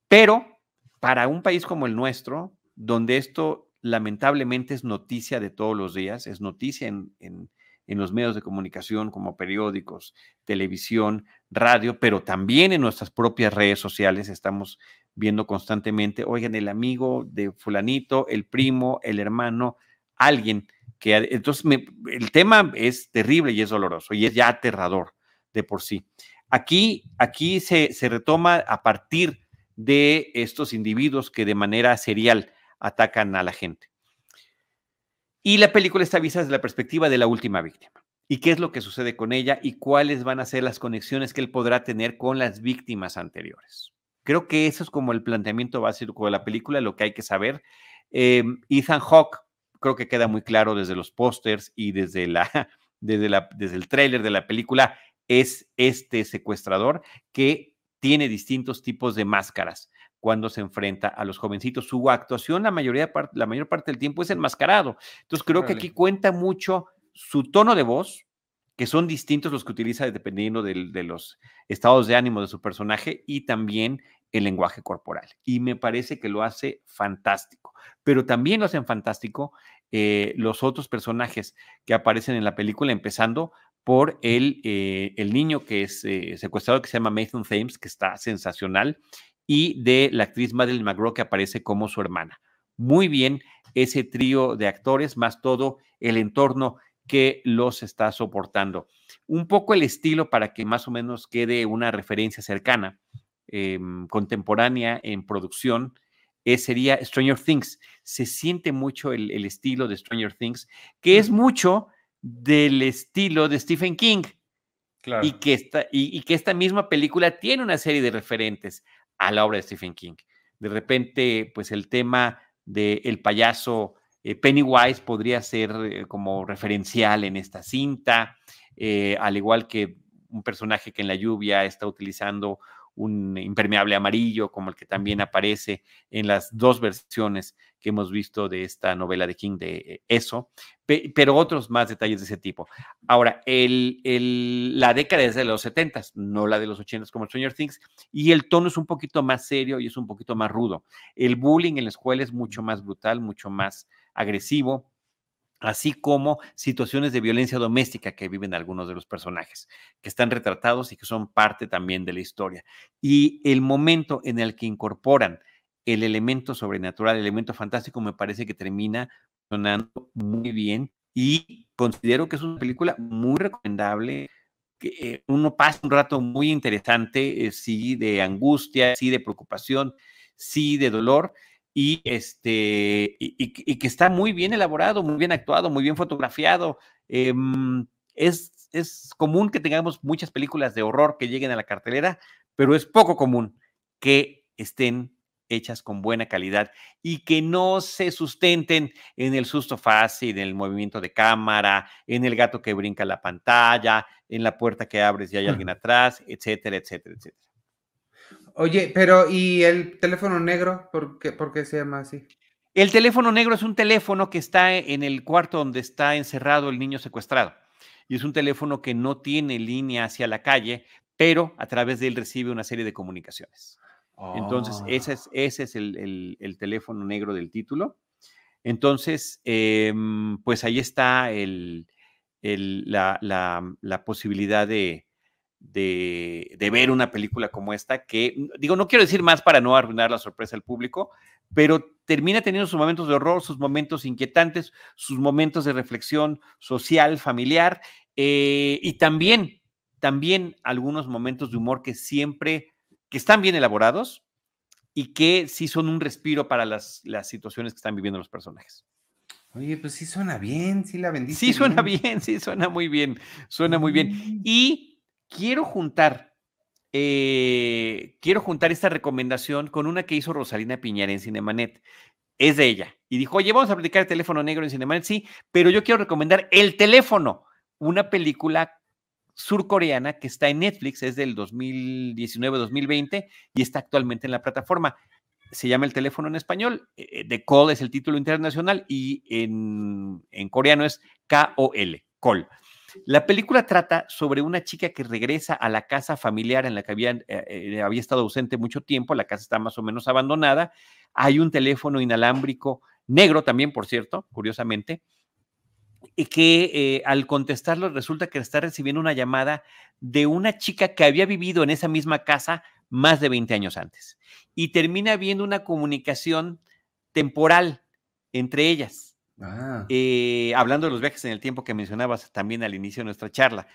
pero para un país como el nuestro, donde esto lamentablemente es noticia de todos los días, es noticia en los medios de comunicación como periódicos, televisión, radio, pero también en nuestras propias redes sociales estamos viendo constantemente, oigan, el amigo de fulanito, el primo, el hermano, alguien que entonces el tema es terrible y es doloroso y es ya aterrador de por sí. Aquí, aquí se, se retoma a partir de estos individuos que de manera serial atacan a la gente. Y la película está vista desde la perspectiva de la última víctima. ¿Y qué es lo que sucede con ella y cuáles van a ser las conexiones que él podrá tener con las víctimas anteriores? Creo que eso es como el planteamiento básico de la película, lo que hay que saber. Em, Ethan Hawke creo que queda muy claro desde los pósters y desde, la, [LAUGHS] desde, la, desde el tráiler de la película, es este secuestrador que tiene distintos tipos de máscaras cuando se enfrenta a los jovencitos. Su actuación la, mayoría, la mayor parte del tiempo es enmascarado. Entonces creo que aquí cuenta mucho su tono de voz, que son distintos los que utiliza dependiendo de los estados de ánimo de su personaje y también el lenguaje corporal. Y me parece que lo hace fantástico. Pero también lo hacen fantástico eh, los otros personajes que aparecen en la película, empezando por el, eh, el niño que es eh, secuestrado, que se llama Mason Thames, que está sensacional, y de la actriz Madeline McGraw, que aparece como su hermana. Muy bien ese trío de actores, más todo el entorno que los está soportando. Un poco el estilo para que más o menos quede una referencia cercana, em, contemporánea en producción, sería Stranger Things. Se siente mucho el, el, estilo de Stranger Things, que es mucho del estilo de Stephen King. Y, que esta, y, que esta misma película tiene una serie de referentes a la obra de Stephen King. De repente, pues el tema del el payaso eh, Pennywise podría ser eh, como referencial en esta cinta, eh, al igual que un personaje que en la lluvia está utilizando un impermeable amarillo, como el que también aparece en las dos versiones que hemos visto de esta novela de King de eso, pero otros más detalles de ese tipo. Ahora, la década es de los 70, no la de los 80 como Stranger Things, y el tono es un poquito más serio y es un poquito más rudo. El bullying en la escuela es mucho más brutal, mucho más agresivo así como situaciones de violencia doméstica que viven algunos de los personajes, que están retratados y que son parte también de la historia. Y el momento en el que incorporan el elemento sobrenatural, el elemento fantástico, me parece que termina sonando muy bien y considero que es una película muy recomendable, que eh, uno pasa un rato muy interesante, eh, sí, de angustia, sí, de preocupación, sí, de dolor, y, este, y, que está muy bien elaborado, muy bien actuado, muy bien fotografiado. Em, es, es común que tengamos muchas películas de horror que lleguen a la cartelera, pero es poco común que estén hechas con buena calidad y que no se sustenten en el susto fácil, en el movimiento de cámara, en el gato que brinca la pantalla, en la puerta que abres y hay alguien atrás, etcétera, etcétera, etcétera. Oye, pero ¿y el teléfono negro? ¿Por qué, se llama así? El teléfono negro es un teléfono que está en el cuarto donde está encerrado el niño secuestrado. Y es un teléfono que no tiene línea hacia la calle, pero a través de él recibe una serie de comunicaciones. Entonces, ese es, ese es el, teléfono negro del título. Entonces, em, pues ahí está la posibilidad de, de, ver una película como esta, que mm, digo, no quiero decir más para no arruinar la sorpresa al público, pero termina teniendo sus momentos de horror, sus momentos inquietantes, sus momentos de reflexión social, familiar, eh, y también, también algunos momentos de humor que siempre, que están bien elaborados y que sí son un respiro para las, las situaciones que están viviendo los personajes. Oye, pues sí suena bien, sí la vendiste. Sí suena bien, sí suena muy bien, suena muy bien. Mm. Y quiero juntar, eh, quiero juntar esta recomendación con una que hizo Rosalina Piñar en Cinemanet. Es de ella. Y dijo, oye, vamos a aplicar el teléfono negro en Cinemanet. Sí, pero yo quiero recomendar El teléfono, una película surcoreana que está en Netflix, es del 2019-2020 y está actualmente en la plataforma. Se llama El teléfono en español, eh, The Call es el título internacional y en, en coreano es K-O-L, Call. La película trata sobre una chica que regresa a la casa familiar en la que había, eh, eh, había estado ausente mucho tiempo, la casa está más o menos abandonada, hay un teléfono inalámbrico negro también, por cierto, curiosamente, y que eh, al contestarlo resulta que está recibiendo una llamada de una chica que había vivido en esa misma casa más de 20 años antes. Y termina habiendo una comunicación temporal entre ellas Ah. Eh, hablando de los viajes en el tiempo que mencionabas también al inicio de nuestra charla.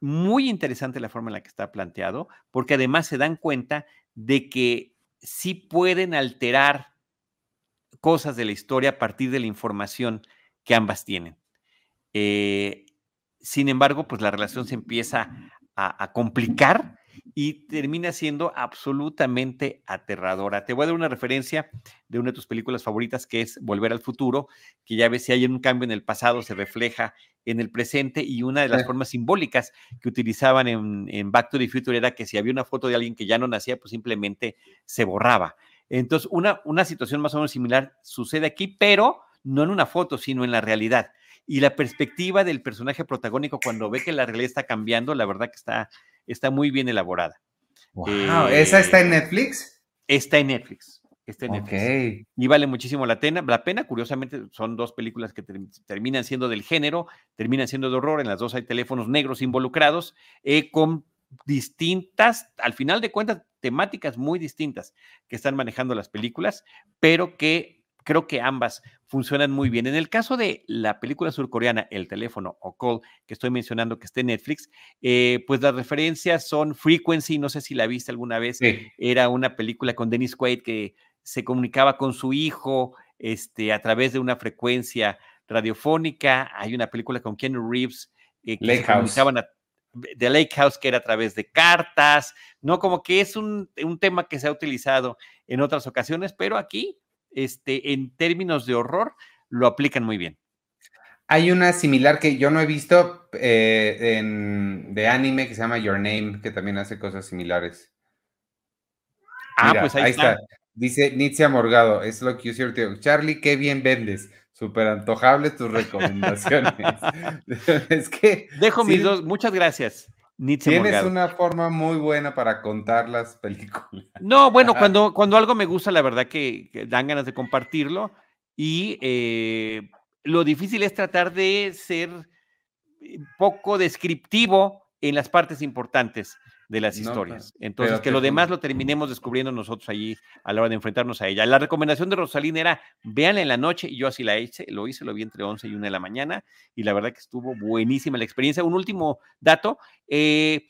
Muy interesante la forma en la que está planteado, porque además se dan cuenta de que sí pueden alterar cosas de la historia a partir de la información que ambas tienen. Eh, sin embargo, pues la relación se empieza a, complicar y termina siendo absolutamente aterradora. Te voy a dar una referencia de una de tus películas favoritas que es Volver al Futuro, que ya ves si hay un cambio en el pasado, se refleja en el presente y una de las formas simbólicas que utilizaban en, en, Back to the Future era que si había una foto de alguien que ya no nacía, pues simplemente se borraba. Entonces, una, una situación más o menos similar sucede aquí, pero no en una foto, sino en la realidad. Y la perspectiva del personaje protagónico cuando ve que la realidad está cambiando, la verdad que está, está muy bien elaborada. Wow, ¿esa está en eh, Netflix? Está en Netflix. Está en Netflix. Y vale muchísimo la pena. La pena, curiosamente, son dos películas que terminan siendo del género, terminan siendo de horror. En las dos hay teléfonos negros involucrados, eh, con distintas, al final de cuentas, temáticas muy distintas que están manejando las películas, pero que creo que ambas funcionan muy bien. En el caso de la película surcoreana El teléfono o Call, que estoy mencionando que está en Netflix, eh, pues las referencias son Frequency, no sé si la viste alguna vez, era una película con Dennis Quaid que se comunicaba con su hijo este, a través de una frecuencia radiofónica. Hay una película con Keanu Reeves eh, que se comunicaban a, de Lake House, que era a través de cartas, ¿no? Como que es un, un tema que se ha utilizado en otras ocasiones, pero aquí este, en términos de horror, lo aplican muy bien. Hay una similar que yo no he visto eh, de anime que se llama Your Name, que también hace cosas similares. Ah, pues ahí, está. Dice Nitzia Morgado, es lo que yo tío. Charlie, qué bien vendes. Súper antojables tus recomendaciones. [LAUGHS] es que. [LAUGHS] Dejo mis dos, muchas gracias. Tienes una forma muy buena para contar las películas. No, bueno, [LAUGHS] cuando, cuando algo me gusta, la verdad que, dan ganas de compartirlo. Y eh, lo difícil es tratar de ser eh, poco descriptivo en las partes importantes de las historias. Entonces, que lo demás lo terminemos descubriendo nosotros allí a la hora de enfrentarnos a ella. La recomendación de Rosalina era, véanla en la noche, y yo así la hice, lo hice, lo vi entre 11 y 1 de la mañana, y la verdad que estuvo buenísima la experiencia. Un último dato, eh,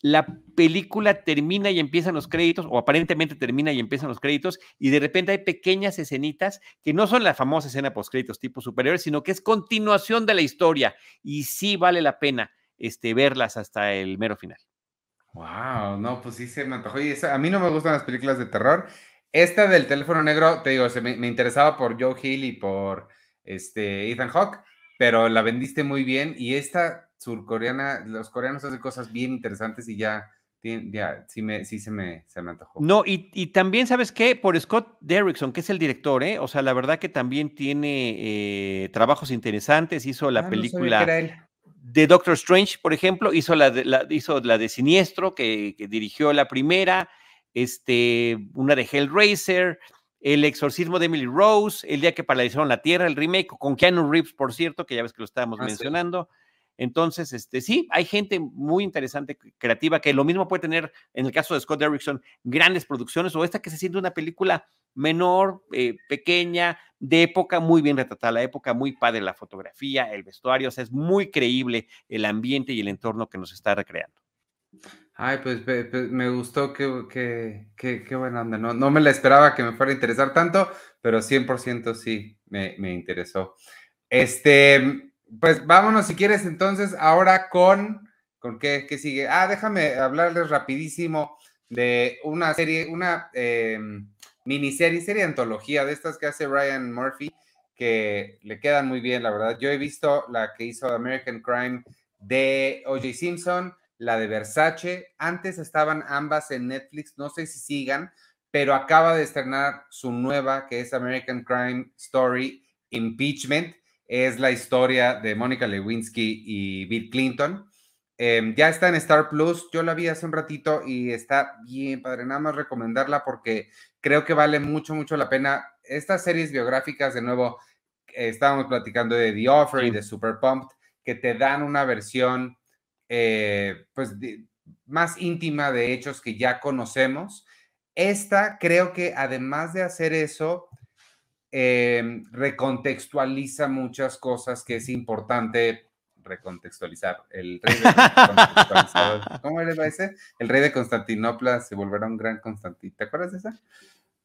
la película termina y empiezan los créditos, o aparentemente termina y empiezan los créditos, y de repente hay pequeñas escenitas que no son la famosa escena post créditos tipo superiores, sino que es continuación de la historia, y sí vale la pena este, verlas hasta el mero final. Wow, no, pues sí se me antojó. Y a mí no me gustan las películas de terror. Esta del teléfono negro, te digo, se me, interesaba por Joe Hill y por este, Ethan Hawke, pero la vendiste muy bien. Y esta surcoreana, los coreanos hacen cosas bien interesantes y ya, ya sí, me, sí se, me, se me antojó. No, y, también, ¿sabes qué? Por Scott Derrickson, que es el director, ¿eh? O sea, la verdad que también tiene eh, trabajos interesantes. Hizo la ah, película de Doctor Strange, por ejemplo, hizo la de, la, hizo la de Siniestro, que, dirigió la primera, este, una de Hellraiser, El exorcismo de Emily Rose, El día que paralizaron la Tierra, el remake con Keanu Reeves, por cierto, que ya ves que lo estábamos ah, mencionando. Entonces, este, sí, hay gente muy interesante, creativa, que lo mismo puede tener, en el caso de Scott Derrickson, grandes producciones, o esta que se siente una película menor, eh, pequeña, de época, muy bien retratada la época, muy padre la fotografía, el vestuario, o sea, es muy creíble el ambiente y el entorno que nos está recreando. Ay, pues, me gustó, qué, qué, buena onda. No, no me la esperaba que me fuera a interesar tanto, pero 100% sí me, me interesó. Este, pues vámonos si quieres entonces ahora con, ¿con qué, sigue? Ah, déjame hablarles rapidísimo de una serie, una em, miniserie, serie antología de estas que hace Ryan Murphy, que le quedan muy bien, la verdad. Yo he visto la que hizo American Crime de O.J. Simpson, la de Versace. Antes estaban ambas en Netflix, no sé si sigan, pero acaba de estrenar su nueva, que es American Crime Story Impeachment es la historia de Mónica Lewinsky y Bill Clinton. Em, ya está en Star Plus, yo la vi hace un ratito y está bien padre, nada más recomendarla porque creo que vale mucho, mucho la pena. Estas series biográficas, de nuevo, estábamos platicando de The Offer y de Super Pumped, que te dan una versión eh, pues más íntima de hechos que ya conocemos. Esta creo que además de hacer eso, em, recontextualiza muchas cosas que es importante recontextualizar. El rey de [LAUGHS] ¿Cómo era ese? El rey de Constantinopla se volverá un gran Constantin. ¿Te acuerdas de esa?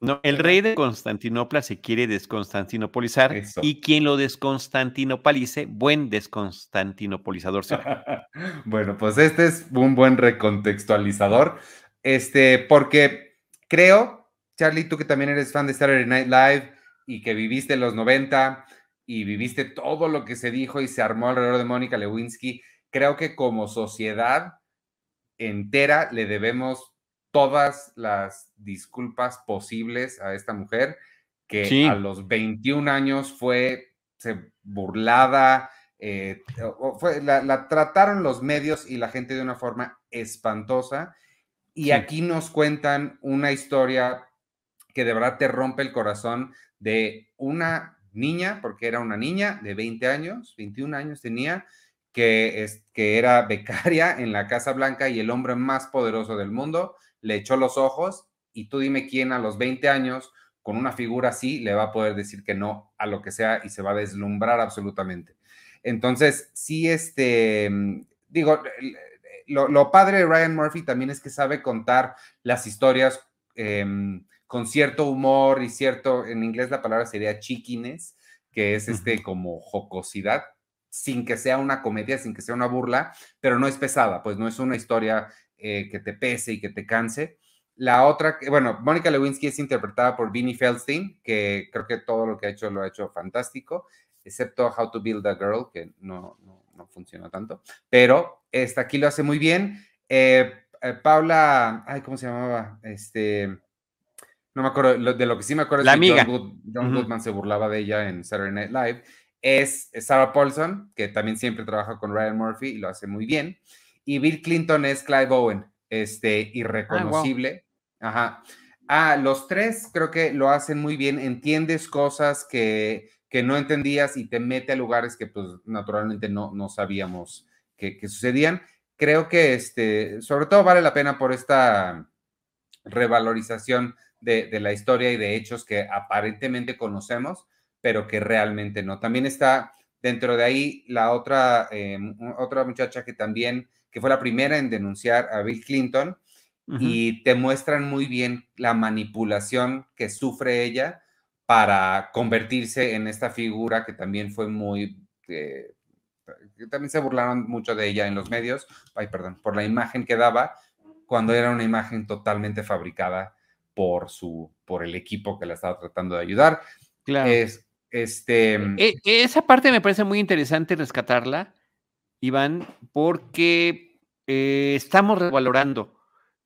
No, el rey de Constantinopla se quiere desconstantinopolizar y quien lo desconstantinopolice, buen desconstantinopolizador será. [LAUGHS] bueno, pues este es un buen recontextualizador, este, porque creo, Charlie, tú que también eres fan de Saturday Night Live y que viviste los 90 y viviste todo lo que se dijo y se armó alrededor de Mónica Lewinsky, creo que como sociedad entera le debemos todas las disculpas posibles a esta mujer, que a los 21 años fue burlada, eh, fue, la, trataron los medios y la gente de una forma espantosa. Y aquí nos cuentan una historia que de verdad te rompe el corazón de una niña, porque era una niña de 20 años, 21 años tenía, que, es, que era becaria en la Casa Blanca y el hombre más poderoso del mundo le echó los ojos y tú dime quién a los 20 años con una figura así le va a poder decir que no a lo que sea y se va a deslumbrar absolutamente. Entonces, sí, este, digo, lo, padre de Ryan Murphy también es que sabe contar las historias em, con cierto humor y cierto, en inglés la palabra sería chiquines, que es este como jocosidad, sin que sea una comedia, sin que sea una burla, pero no es pesada, pues no es una historia eh, que te pese y que te canse. La otra, bueno, Mónica Lewinsky es interpretada por Vinnie Feldstein, que creo que todo lo que ha hecho lo ha hecho fantástico, excepto How to Build a Girl, que no, no, funciona tanto, pero esta aquí lo hace muy bien. Eh, eh, Paula, ay, ¿cómo se llamaba? Este, no me acuerdo, de lo que sí me acuerdo la es que John, Goodman se burlaba de ella en Saturday Night Live. Es Sarah Paulson, que también siempre trabaja con Ryan Murphy y lo hace muy bien y Bill Clinton es Clive Owen, este, irreconocible. Ah, Ajá. Ah, los tres creo que lo hacen muy bien, entiendes cosas que, que no entendías y te mete a lugares que pues naturalmente no, no sabíamos que, sucedían. Creo que este, sobre todo vale la pena por esta revalorización de, de, la historia y de hechos que aparentemente conocemos, pero que realmente no. También está dentro de ahí la otra, eh, otra muchacha que también que fue la primera en denunciar a Bill Clinton, y te muestran muy bien la manipulación que sufre ella para convertirse en esta figura que también fue muy... Eh, que también se burlaron mucho de ella en los medios, ay, perdón, por la imagen que daba, cuando era una imagen totalmente fabricada por su, por el equipo que la estaba tratando de ayudar. Claro. Es, este... E, esa parte me parece muy interesante rescatarla, Iván, porque eh, estamos revalorando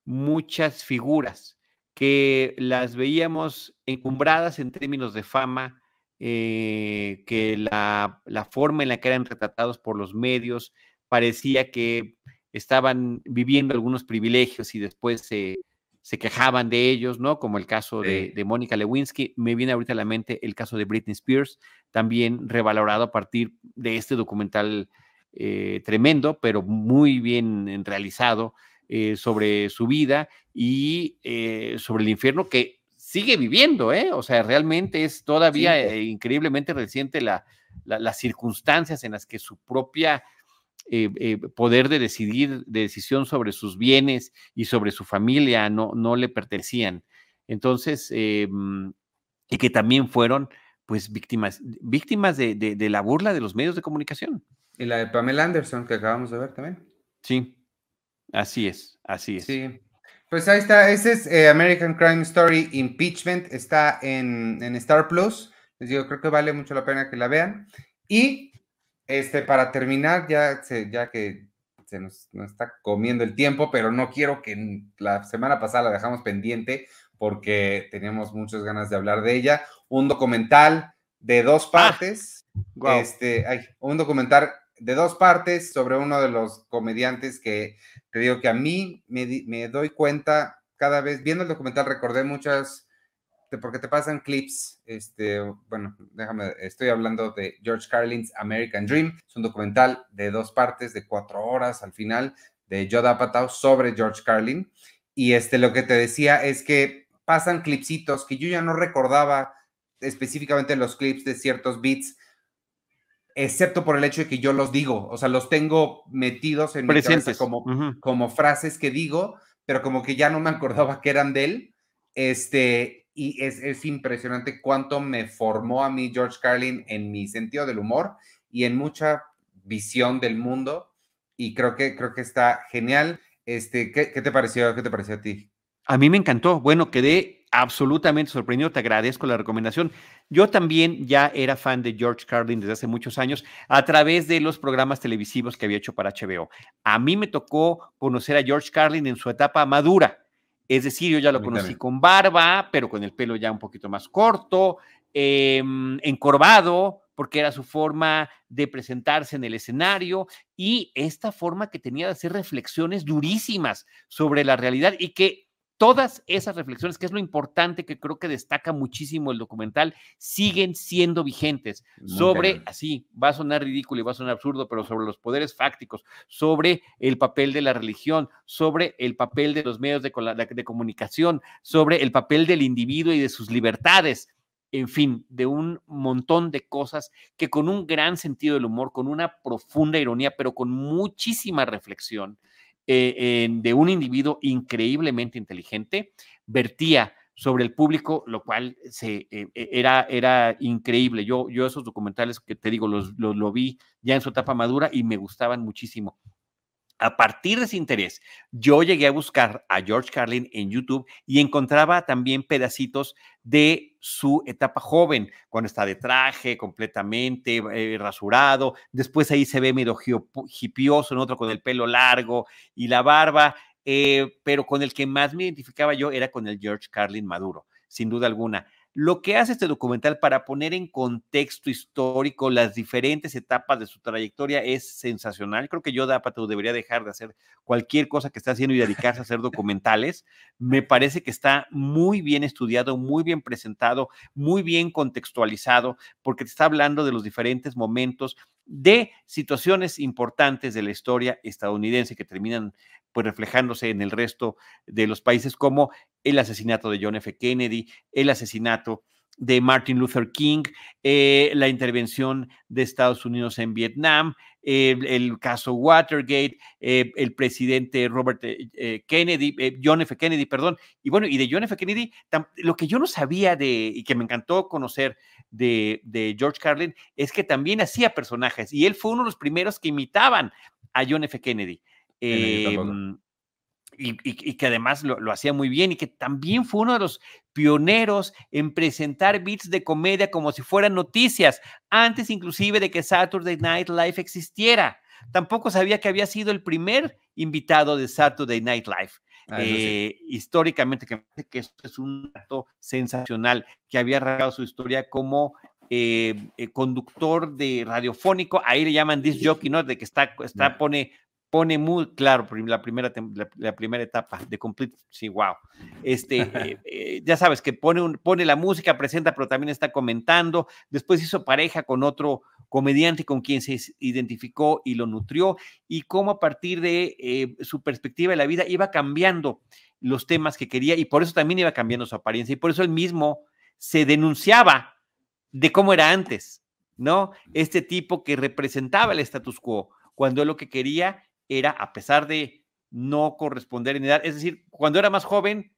muchas figuras que las veíamos encumbradas en términos de fama, eh, que la, forma en la que eran retratados por los medios parecía que estaban viviendo algunos privilegios y después se, quejaban de ellos, ¿no? Como el caso de, de Mónica Lewinsky. Me viene ahorita a la mente el caso de Britney Spears, también revalorado a partir de este documental eh, tremendo, pero muy bien realizado eh, sobre su vida y eh, sobre el infierno que sigue viviendo, ¿eh? O sea, realmente es todavía increíblemente reciente la, las circunstancias en las que su propia poder de decidir, de decisión sobre sus bienes y sobre su familia no, no le pertenecían. Entonces, mm, y que también fueron pues víctimas, víctimas de, la burla de los medios de comunicación. Y la de Pamela Anderson, que acabamos de ver también. Sí, así es, así es. Sí. Pues ahí está, ese es eh, American Crime Story Impeachment, está en, Star Plus. Les digo, creo que vale mucho la pena que la vean. Y este, para terminar, ya, ya que se nos, nos, está comiendo el tiempo, pero no quiero que la semana pasada la dejamos pendiente porque teníamos muchas ganas de hablar de ella. Un documental de dos ah, partes. Este, un documental de dos partes sobre uno de los comediantes que te digo que a mí me, doy cuenta cada vez, viendo el documental recordé muchas, porque te pasan clips, este, bueno, déjame, estoy hablando de George Carlin's American Dream, es un documental de dos partes, de cuatro horas al final, de Joe Apatow sobre George Carlin, y este, lo que te decía es que pasan clipsitos que yo ya no recordaba específicamente los clips de ciertos beats, excepto por el hecho de que yo los digo, o sea, los tengo metidos en mi cabeza como, como frases que digo, pero como que ya no me acordaba que eran de él. Este, y es, es impresionante cuánto me formó a mí George Carlin en mi sentido del humor y en mucha visión del mundo. Y creo que, creo que está genial. Este, ¿qué, ¿Qué te pareció? ¿Qué te pareció a ti? A mí me encantó. Bueno, quedé absolutamente sorprendido. Te agradezco la recomendación. Yo también ya era fan de George Carlin desde hace muchos años a través de los programas televisivos que había hecho para HBO. A mí me tocó conocer a George Carlin en su etapa madura. Es decir, yo ya lo conocí con barba, pero con el pelo ya un poquito más corto, em, encorvado, porque era su forma de presentarse en el escenario y esta forma que tenía de hacer reflexiones durísimas sobre la realidad y que todas esas reflexiones, que es lo importante que creo que destaca muchísimo el documental, siguen siendo vigentes. Sobre, así, va a sonar ridículo y va a sonar absurdo, pero sobre los poderes fácticos, sobre el papel de la religión, sobre el papel de los medios de, de comunicación, sobre el papel del individuo y de sus libertades en fin, de un montón de cosas que con un gran sentido del humor, con una profunda ironía, pero con muchísima reflexión, eh, de un individuo increíblemente inteligente, vertía sobre el público, lo cual se, eh, e, era, era increíble. Yo, yo esos documentales que te digo, los, los, lo vi ya en su etapa madura y me gustaban muchísimo. A partir de ese interés, yo llegué a buscar a George Carlin en YouTube y encontraba también pedacitos de su etapa joven, cuando está de traje, completamente eh, rasurado. Después ahí se ve medio hipioso, en otro con el pelo largo y la barba. Eh, pero con el que más me identificaba yo era con el George Carlin Maduro, sin duda alguna. Lo que hace este documental para poner en contexto histórico las diferentes etapas de su trayectoria es sensacional. Creo que yo, debería dejar de hacer cualquier cosa que está haciendo y dedicarse a hacer documentales. Me parece que está muy bien estudiado, muy bien presentado, muy bien contextualizado, porque te está hablando de los diferentes momentos de situaciones importantes de la historia estadounidense que terminan pues reflejándose en el resto de los países como el asesinato de John F. Kennedy, el asesinato de Martin Luther King, eh, la intervención de Estados Unidos en Vietnam, el caso Watergate, eh, el presidente Robert eh, Kennedy, John F. Kennedy, perdón, y bueno, y de John F. Kennedy, lo que yo no sabía de, y que me encantó conocer de, de George Carlin, es que también hacía personajes, y él fue uno de los primeros que imitaban a John F. Kennedy. Y, que además lo, hacía muy bien y que también fue uno de los pioneros en presentar bits de comedia como si fueran noticias, antes inclusive de que Saturday Night Live existiera. Tampoco sabía que había sido el primer invitado de Saturday Night Live. Ah, eh, históricamente, que, que es un dato sensacional, que había arraigado su historia como eh, eh, conductor de radiofónico, ahí le llaman disc jockey, ¿no? De que está, está pone pone muy claro la primera, la, primera etapa de Complete, sí, wow. Este, eh, [LAUGHS] eh, ya sabes que pone, pone la música, presenta, pero también está comentando. Después hizo pareja con otro comediante con quien se identificó y lo nutrió, y cómo a partir de eh, su perspectiva de la vida iba cambiando los temas que quería, y por eso también iba cambiando su apariencia, y por eso él mismo se denunciaba de cómo era antes, ¿no? Este tipo que representaba el status quo, cuando lo que quería era, a pesar de no corresponder en edad, es decir, cuando era más joven,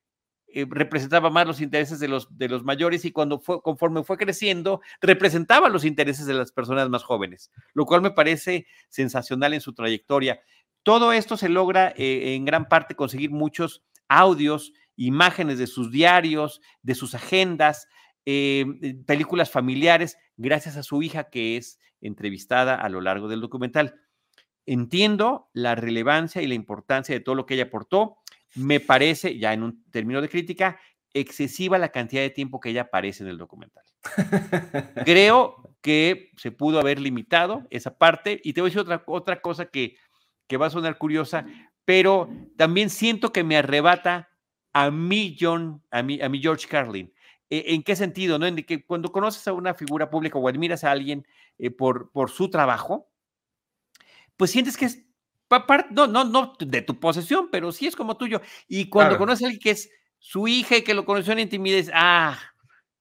eh, representaba más los intereses de los, de los mayores y cuando fue, conforme fue creciendo, representaba los intereses de las personas más jóvenes, lo cual me parece sensacional en su trayectoria. Todo esto se logra eh, en gran parte conseguir muchos audios, imágenes de sus diarios, de sus agendas, eh, películas familiares, gracias a su hija que es entrevistada a lo largo del documental. Entiendo la relevancia y la importancia de todo lo que ella aportó. Me parece, ya en un término de crítica, excesiva la cantidad de tiempo que ella aparece en el documental. Creo [LAUGHS] que se pudo haber limitado esa parte. Y te voy a decir otra, otra cosa que, que va a sonar curiosa, pero también siento que me arrebata a mí, John, a mí, a mí George Carlin. ¿E, ¿En qué sentido? ¿no? En que cuando conoces a una figura pública o admiras a alguien eh, por, por su trabajo, pues sientes que es no, no, no de tu posesión, pero sí es como tuyo. Y cuando conoces a alguien que es su hija y que lo conoció en intimidad, ah,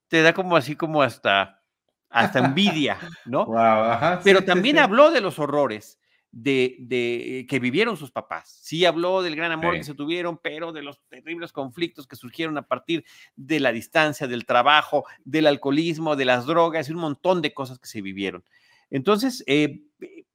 te da como así como hasta, hasta envidia, ¿no? [LAUGHS] Wow, Pero también habló de los horrores de, de, que vivieron sus papás. Sí habló del gran amor que se tuvieron, pero de los terribles conflictos que surgieron a partir de la distancia, del trabajo, del alcoholismo, de las drogas y un montón de cosas que se vivieron. Entonces, eh,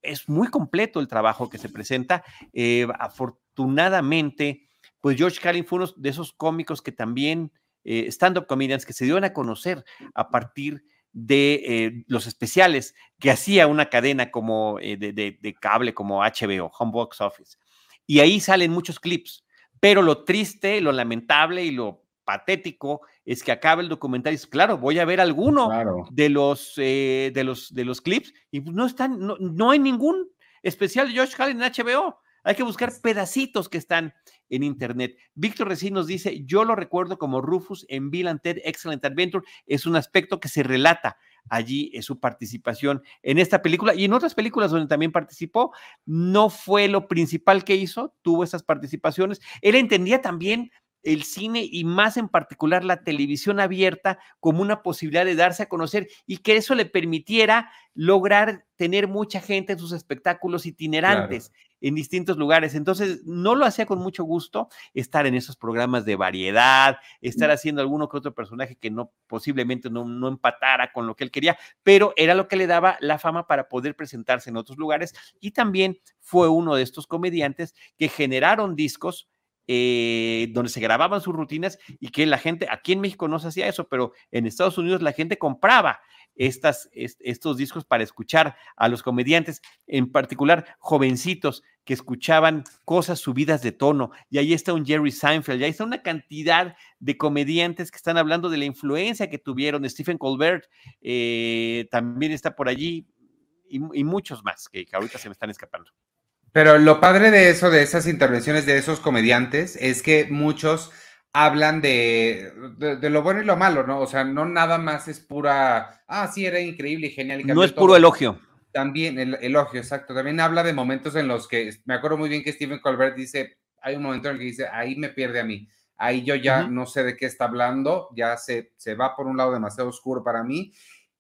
es muy completo el trabajo que se presenta. Eh, afortunadamente, pues George Carlin fue uno de esos cómicos que también, eh, stand-up comedians, que se dieron a conocer a partir de eh, los especiales que hacía una cadena como de, de, cable como HBO, Homebox Office. Y ahí salen muchos clips, pero lo triste, lo lamentable y lo patético es que acaba el documental y dice, claro, voy a ver alguno de, los, eh, de, los, de los clips y pues no están, no, no hay ningún especial de Josh Carlin en HBO. Hay que buscar pedacitos que están en internet. Víctor Recién nos dice, yo lo recuerdo como Rufus en Bill and Ted Excellent Adventure. Es un aspecto que se relata allí en su participación en esta película y en otras películas donde también participó. No fue lo principal que hizo, tuvo esas participaciones. Él entendía también el cine y más en particular la televisión abierta como una posibilidad de darse a conocer y que eso le permitiera lograr tener mucha gente en sus espectáculos itinerantes en distintos lugares. Entonces, no lo hacía con mucho gusto estar en esos programas de variedad, estar haciendo alguno que otro personaje que no posiblemente no, no empatara con lo que él quería, pero era lo que le daba la fama para poder presentarse en otros lugares. Y también fue uno de estos comediantes que generaron discos eh, donde se grababan sus rutinas y que la gente, aquí en México no se hacía eso, pero en Estados Unidos la gente compraba estos discos para escuchar a los comediantes, en particular jovencitos que escuchaban cosas subidas de tono. Y ahí está un Jerry Seinfeld, y ahí está una cantidad de comediantes que están hablando de la influencia que tuvieron. Stephen Colbert eh, también está por allí y, muchos más que ahorita se me están escapando. Pero lo padre de eso, de esas intervenciones de esos comediantes, es que muchos hablan de, de, lo bueno y lo malo, ¿no? O sea, no nada más es pura, ah, sí, era increíble y genial. Y no es puro elogio. También, el elogio, exacto. También habla de momentos en los que, me acuerdo muy bien que Stephen Colbert dice, hay un momento en el que dice, ahí me pierde a mí. Ahí yo ya no sé de qué está hablando, ya se, se va por un lado demasiado oscuro para mí.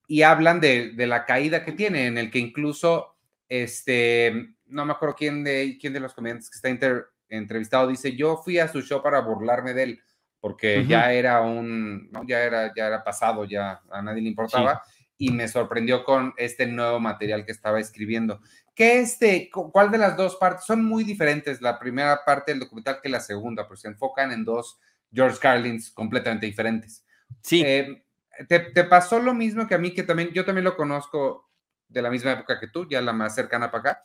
Y hablan de, de la caída que tiene, en el que incluso, este, no me acuerdo quién de, quién de los comediantes que está entrevistado dice, yo fui a su show para burlarme de él, porque ya era un, ya era, ya era pasado, ya a nadie le importaba, y me sorprendió con este nuevo material que estaba escribiendo. ¿Qué este, cuál de las dos partes? Son muy diferentes la primera parte del documental que la segunda, pero se enfocan en dos George Carlins completamente diferentes. Sí. Eh, te, te, pasó lo mismo que a mí, que también, yo también lo conozco de la misma época que tú, ya la más cercana para acá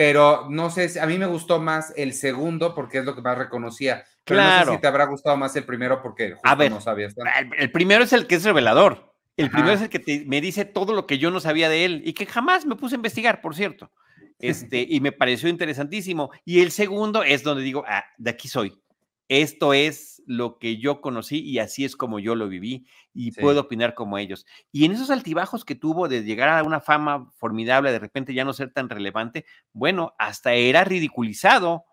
pero no sé, a mí me gustó más el segundo porque es lo que más reconocía. Pero claro. no sé si te habrá gustado más el primero porque a ver, no sabías El, primero es el que es revelador. El primero es el que me dice todo lo que yo no sabía de él y que jamás me puse a investigar, por cierto. [LAUGHS] Este, y me pareció interesantísimo. Y el segundo es donde digo, ah, de aquí soy. Esto es lo que yo conocí y así es como yo lo viví y puedo opinar como ellos. Y en esos altibajos que tuvo de llegar a una fama formidable, de repente ya no ser tan relevante, bueno, hasta era ridiculizado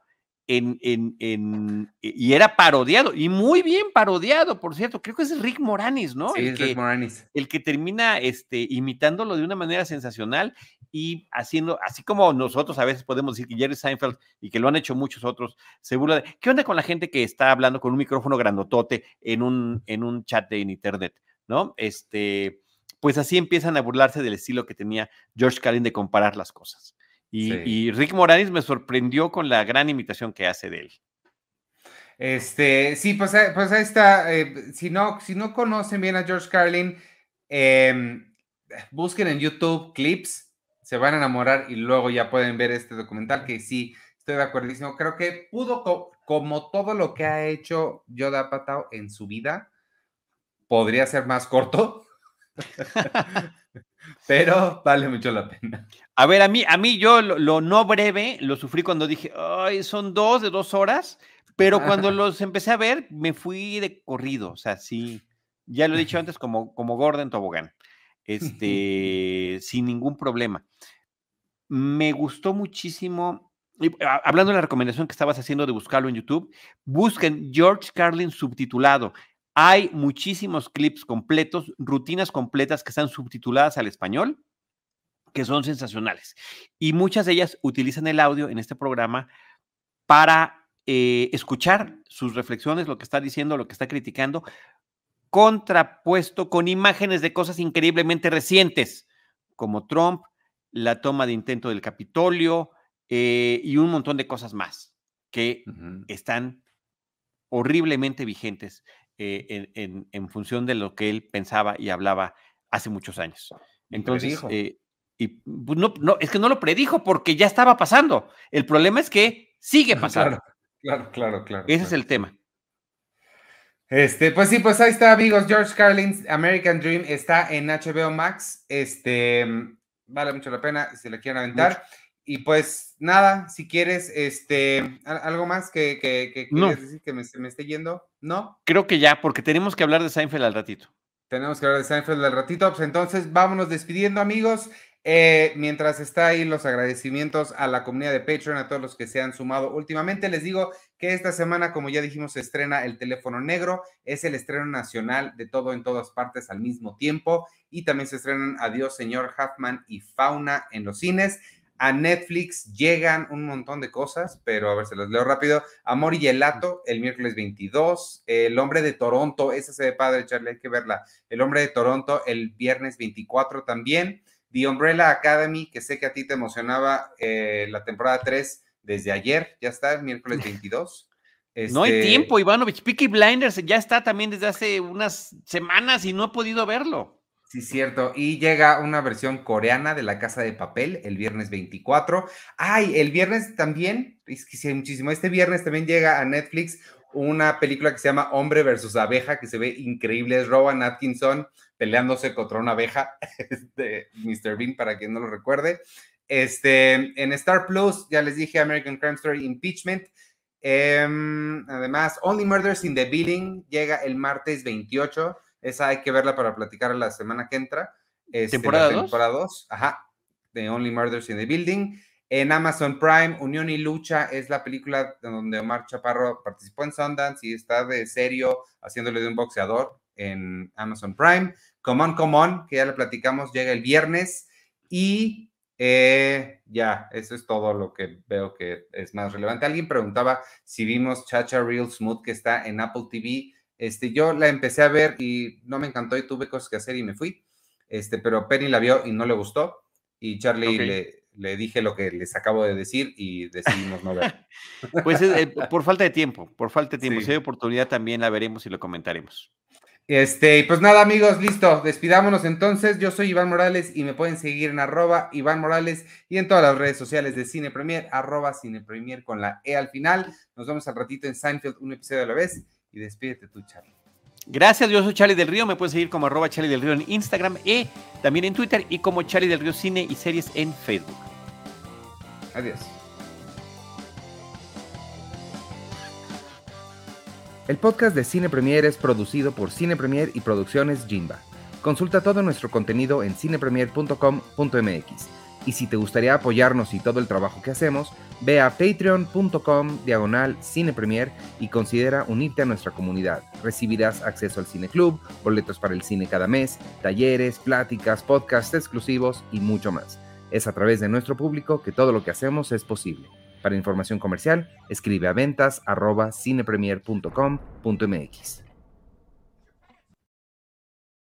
en, en, y era parodiado, y muy bien parodiado, por cierto. Creo que es Rick Moranis, ¿no? Sí, el, que, Rick Moranis. el que termina este, imitándolo de una manera sensacional y haciendo, así como nosotros a veces podemos decir que Jerry Seinfeld y que lo han hecho muchos otros, se burla de. ¿Qué onda con la gente que está hablando con un micrófono grandotote en un, en un chat de internet, ¿no? Este, pues así empiezan a burlarse del estilo que tenía George Carlin de comparar las cosas. Y, Rick Moranis me sorprendió con la gran imitación que hace de él. Este, sí, pues, eh, pues ahí está. Eh, si, no, si no conocen bien a George Carlin, em, busquen en YouTube clips, se van a enamorar y luego ya pueden ver este documental que sí, estoy de acuerdo. Creo que pudo, como todo lo que ha hecho Yoda Patao en su vida, podría ser más corto. [LAUGHS] pero vale mucho la pena. A ver, a mí, a mí yo lo, no breve lo sufrí cuando dije, ay, son dos de dos horas, pero cuando los empecé a ver, me fui de corrido, o sea, sí, ya lo he dicho antes, como, como Gordon Tobogán, este, [LAUGHS] sin ningún problema. Me gustó muchísimo, hablando de la recomendación que estabas haciendo de buscarlo en YouTube, busquen George Carlin subtitulado. Hay muchísimos clips completos, rutinas completas que están subtituladas al español, que son sensacionales. Y muchas de ellas utilizan el audio en este programa para eh, escuchar sus reflexiones, lo que está diciendo, lo que está criticando, contrapuesto con imágenes de cosas increíblemente recientes, como Trump, la toma de intento del Capitolio eh, y un montón de cosas más que están horriblemente vigentes eh, en, función de lo que él pensaba y hablaba hace muchos años. Entonces, eh, y pues, no, no, es que no lo predijo porque ya estaba pasando. El problema es que sigue pasando. Claro, claro, claro. Ese es el tema. Este, pues sí, pues ahí está, amigos. George Carlin's American Dream está en HBO Max. Este, vale mucho la pena si le quieren aventar. Y pues nada, si quieres, este, algo más que, que, decir que me, me, esté yendo, ¿no? Creo que ya, porque tenemos que hablar de Seinfeld al ratito. Tenemos que hablar de Seinfeld al ratito, pues entonces vámonos despidiendo, amigos. Eh, mientras está ahí los agradecimientos a la comunidad de Patreon, a todos los que se han sumado últimamente, les digo que esta semana, como ya dijimos, se estrena El teléfono negro, es el estreno nacional de todo en todas partes al mismo tiempo y también se estrenan Adiós, señor Huffman y Fauna en los cines. A Netflix llegan un montón de cosas, pero a ver, se los leo rápido. Amor y Gelato, el miércoles 22. El Hombre de Toronto, esa se ve padre, Charlie, hay que verla. El Hombre de Toronto, el viernes 24 también. The Umbrella Academy, que sé que a ti te emocionaba eh, la temporada 3 desde ayer, ya está, el miércoles 22. No hay este tiempo, Ivanovich. Peaky Blinders ya está también desde hace unas semanas y no he podido verlo. Sí, cierto. Y llega una versión coreana de La Casa de Papel el viernes 24. Ay, el viernes también, es que sí hay muchísimo. Este viernes también llega a Netflix una película que se llama Hombre versus Abeja, que se ve increíble. Es Rowan Atkinson peleándose contra una abeja [LAUGHS] de Mr. Bean, para quien no lo recuerde. Este, en Star Plus, ya les dije American Crime Story Impeachment. Em, además, Only Murders in the Building llega el martes 28 esa hay que verla para platicar la semana que entra. Este, ¿Temporada 2? Temporada 2, ajá. The Only Murders in the Building. En Amazon Prime, Unión y Lucha es la película donde Omar Chaparro participó en Sundance y está de serio haciéndole de un boxeador en Amazon Prime. Come on, come on, que ya le platicamos, llega el viernes. Y eh, ya, eso es todo lo que veo que es más relevante. Alguien preguntaba si vimos Chacha Real Smooth que está en Apple TV. Este, yo la empecé a ver y no me encantó y tuve cosas que hacer y me fui. Este, pero Penny la vio y no le gustó. Y Charlie le, le, dije lo que les acabo de decir y decidimos no ver. [LAUGHS] pues eh, por falta de tiempo, por falta de tiempo. Si hay oportunidad también la veremos y lo comentaremos. Este, pues nada, amigos, listo. Despidámonos entonces. Yo soy Iván Morales y me pueden seguir en arroba Iván Morales y en todas las redes sociales de Cine Premier, arroba Cine Premier con la E al final. Nos vemos al ratito en Seinfeld, un episodio a la vez y despídete tú, Charlie. Gracias, yo soy Charlie del Río, me puedes seguir como arroba Charlie del Río en Instagram y también en Twitter y como Charlie del Río Cine y Series en Facebook. Adiós. El podcast de Cine Premier es producido por Cine Premier y Producciones Jimba. Consulta todo nuestro contenido en cinepremier.com.mx. Y si te gustaría apoyarnos y todo el trabajo que hacemos, ve a patreon.com diagonal cinepremier y considera unirte a nuestra comunidad. Recibirás acceso al Cine Club, boletos para el cine cada mes, talleres, pláticas, podcasts exclusivos y mucho más. Es a través de nuestro público que todo lo que hacemos es posible. Para información comercial, escribe a ventas arroba cinepremier.com.mx.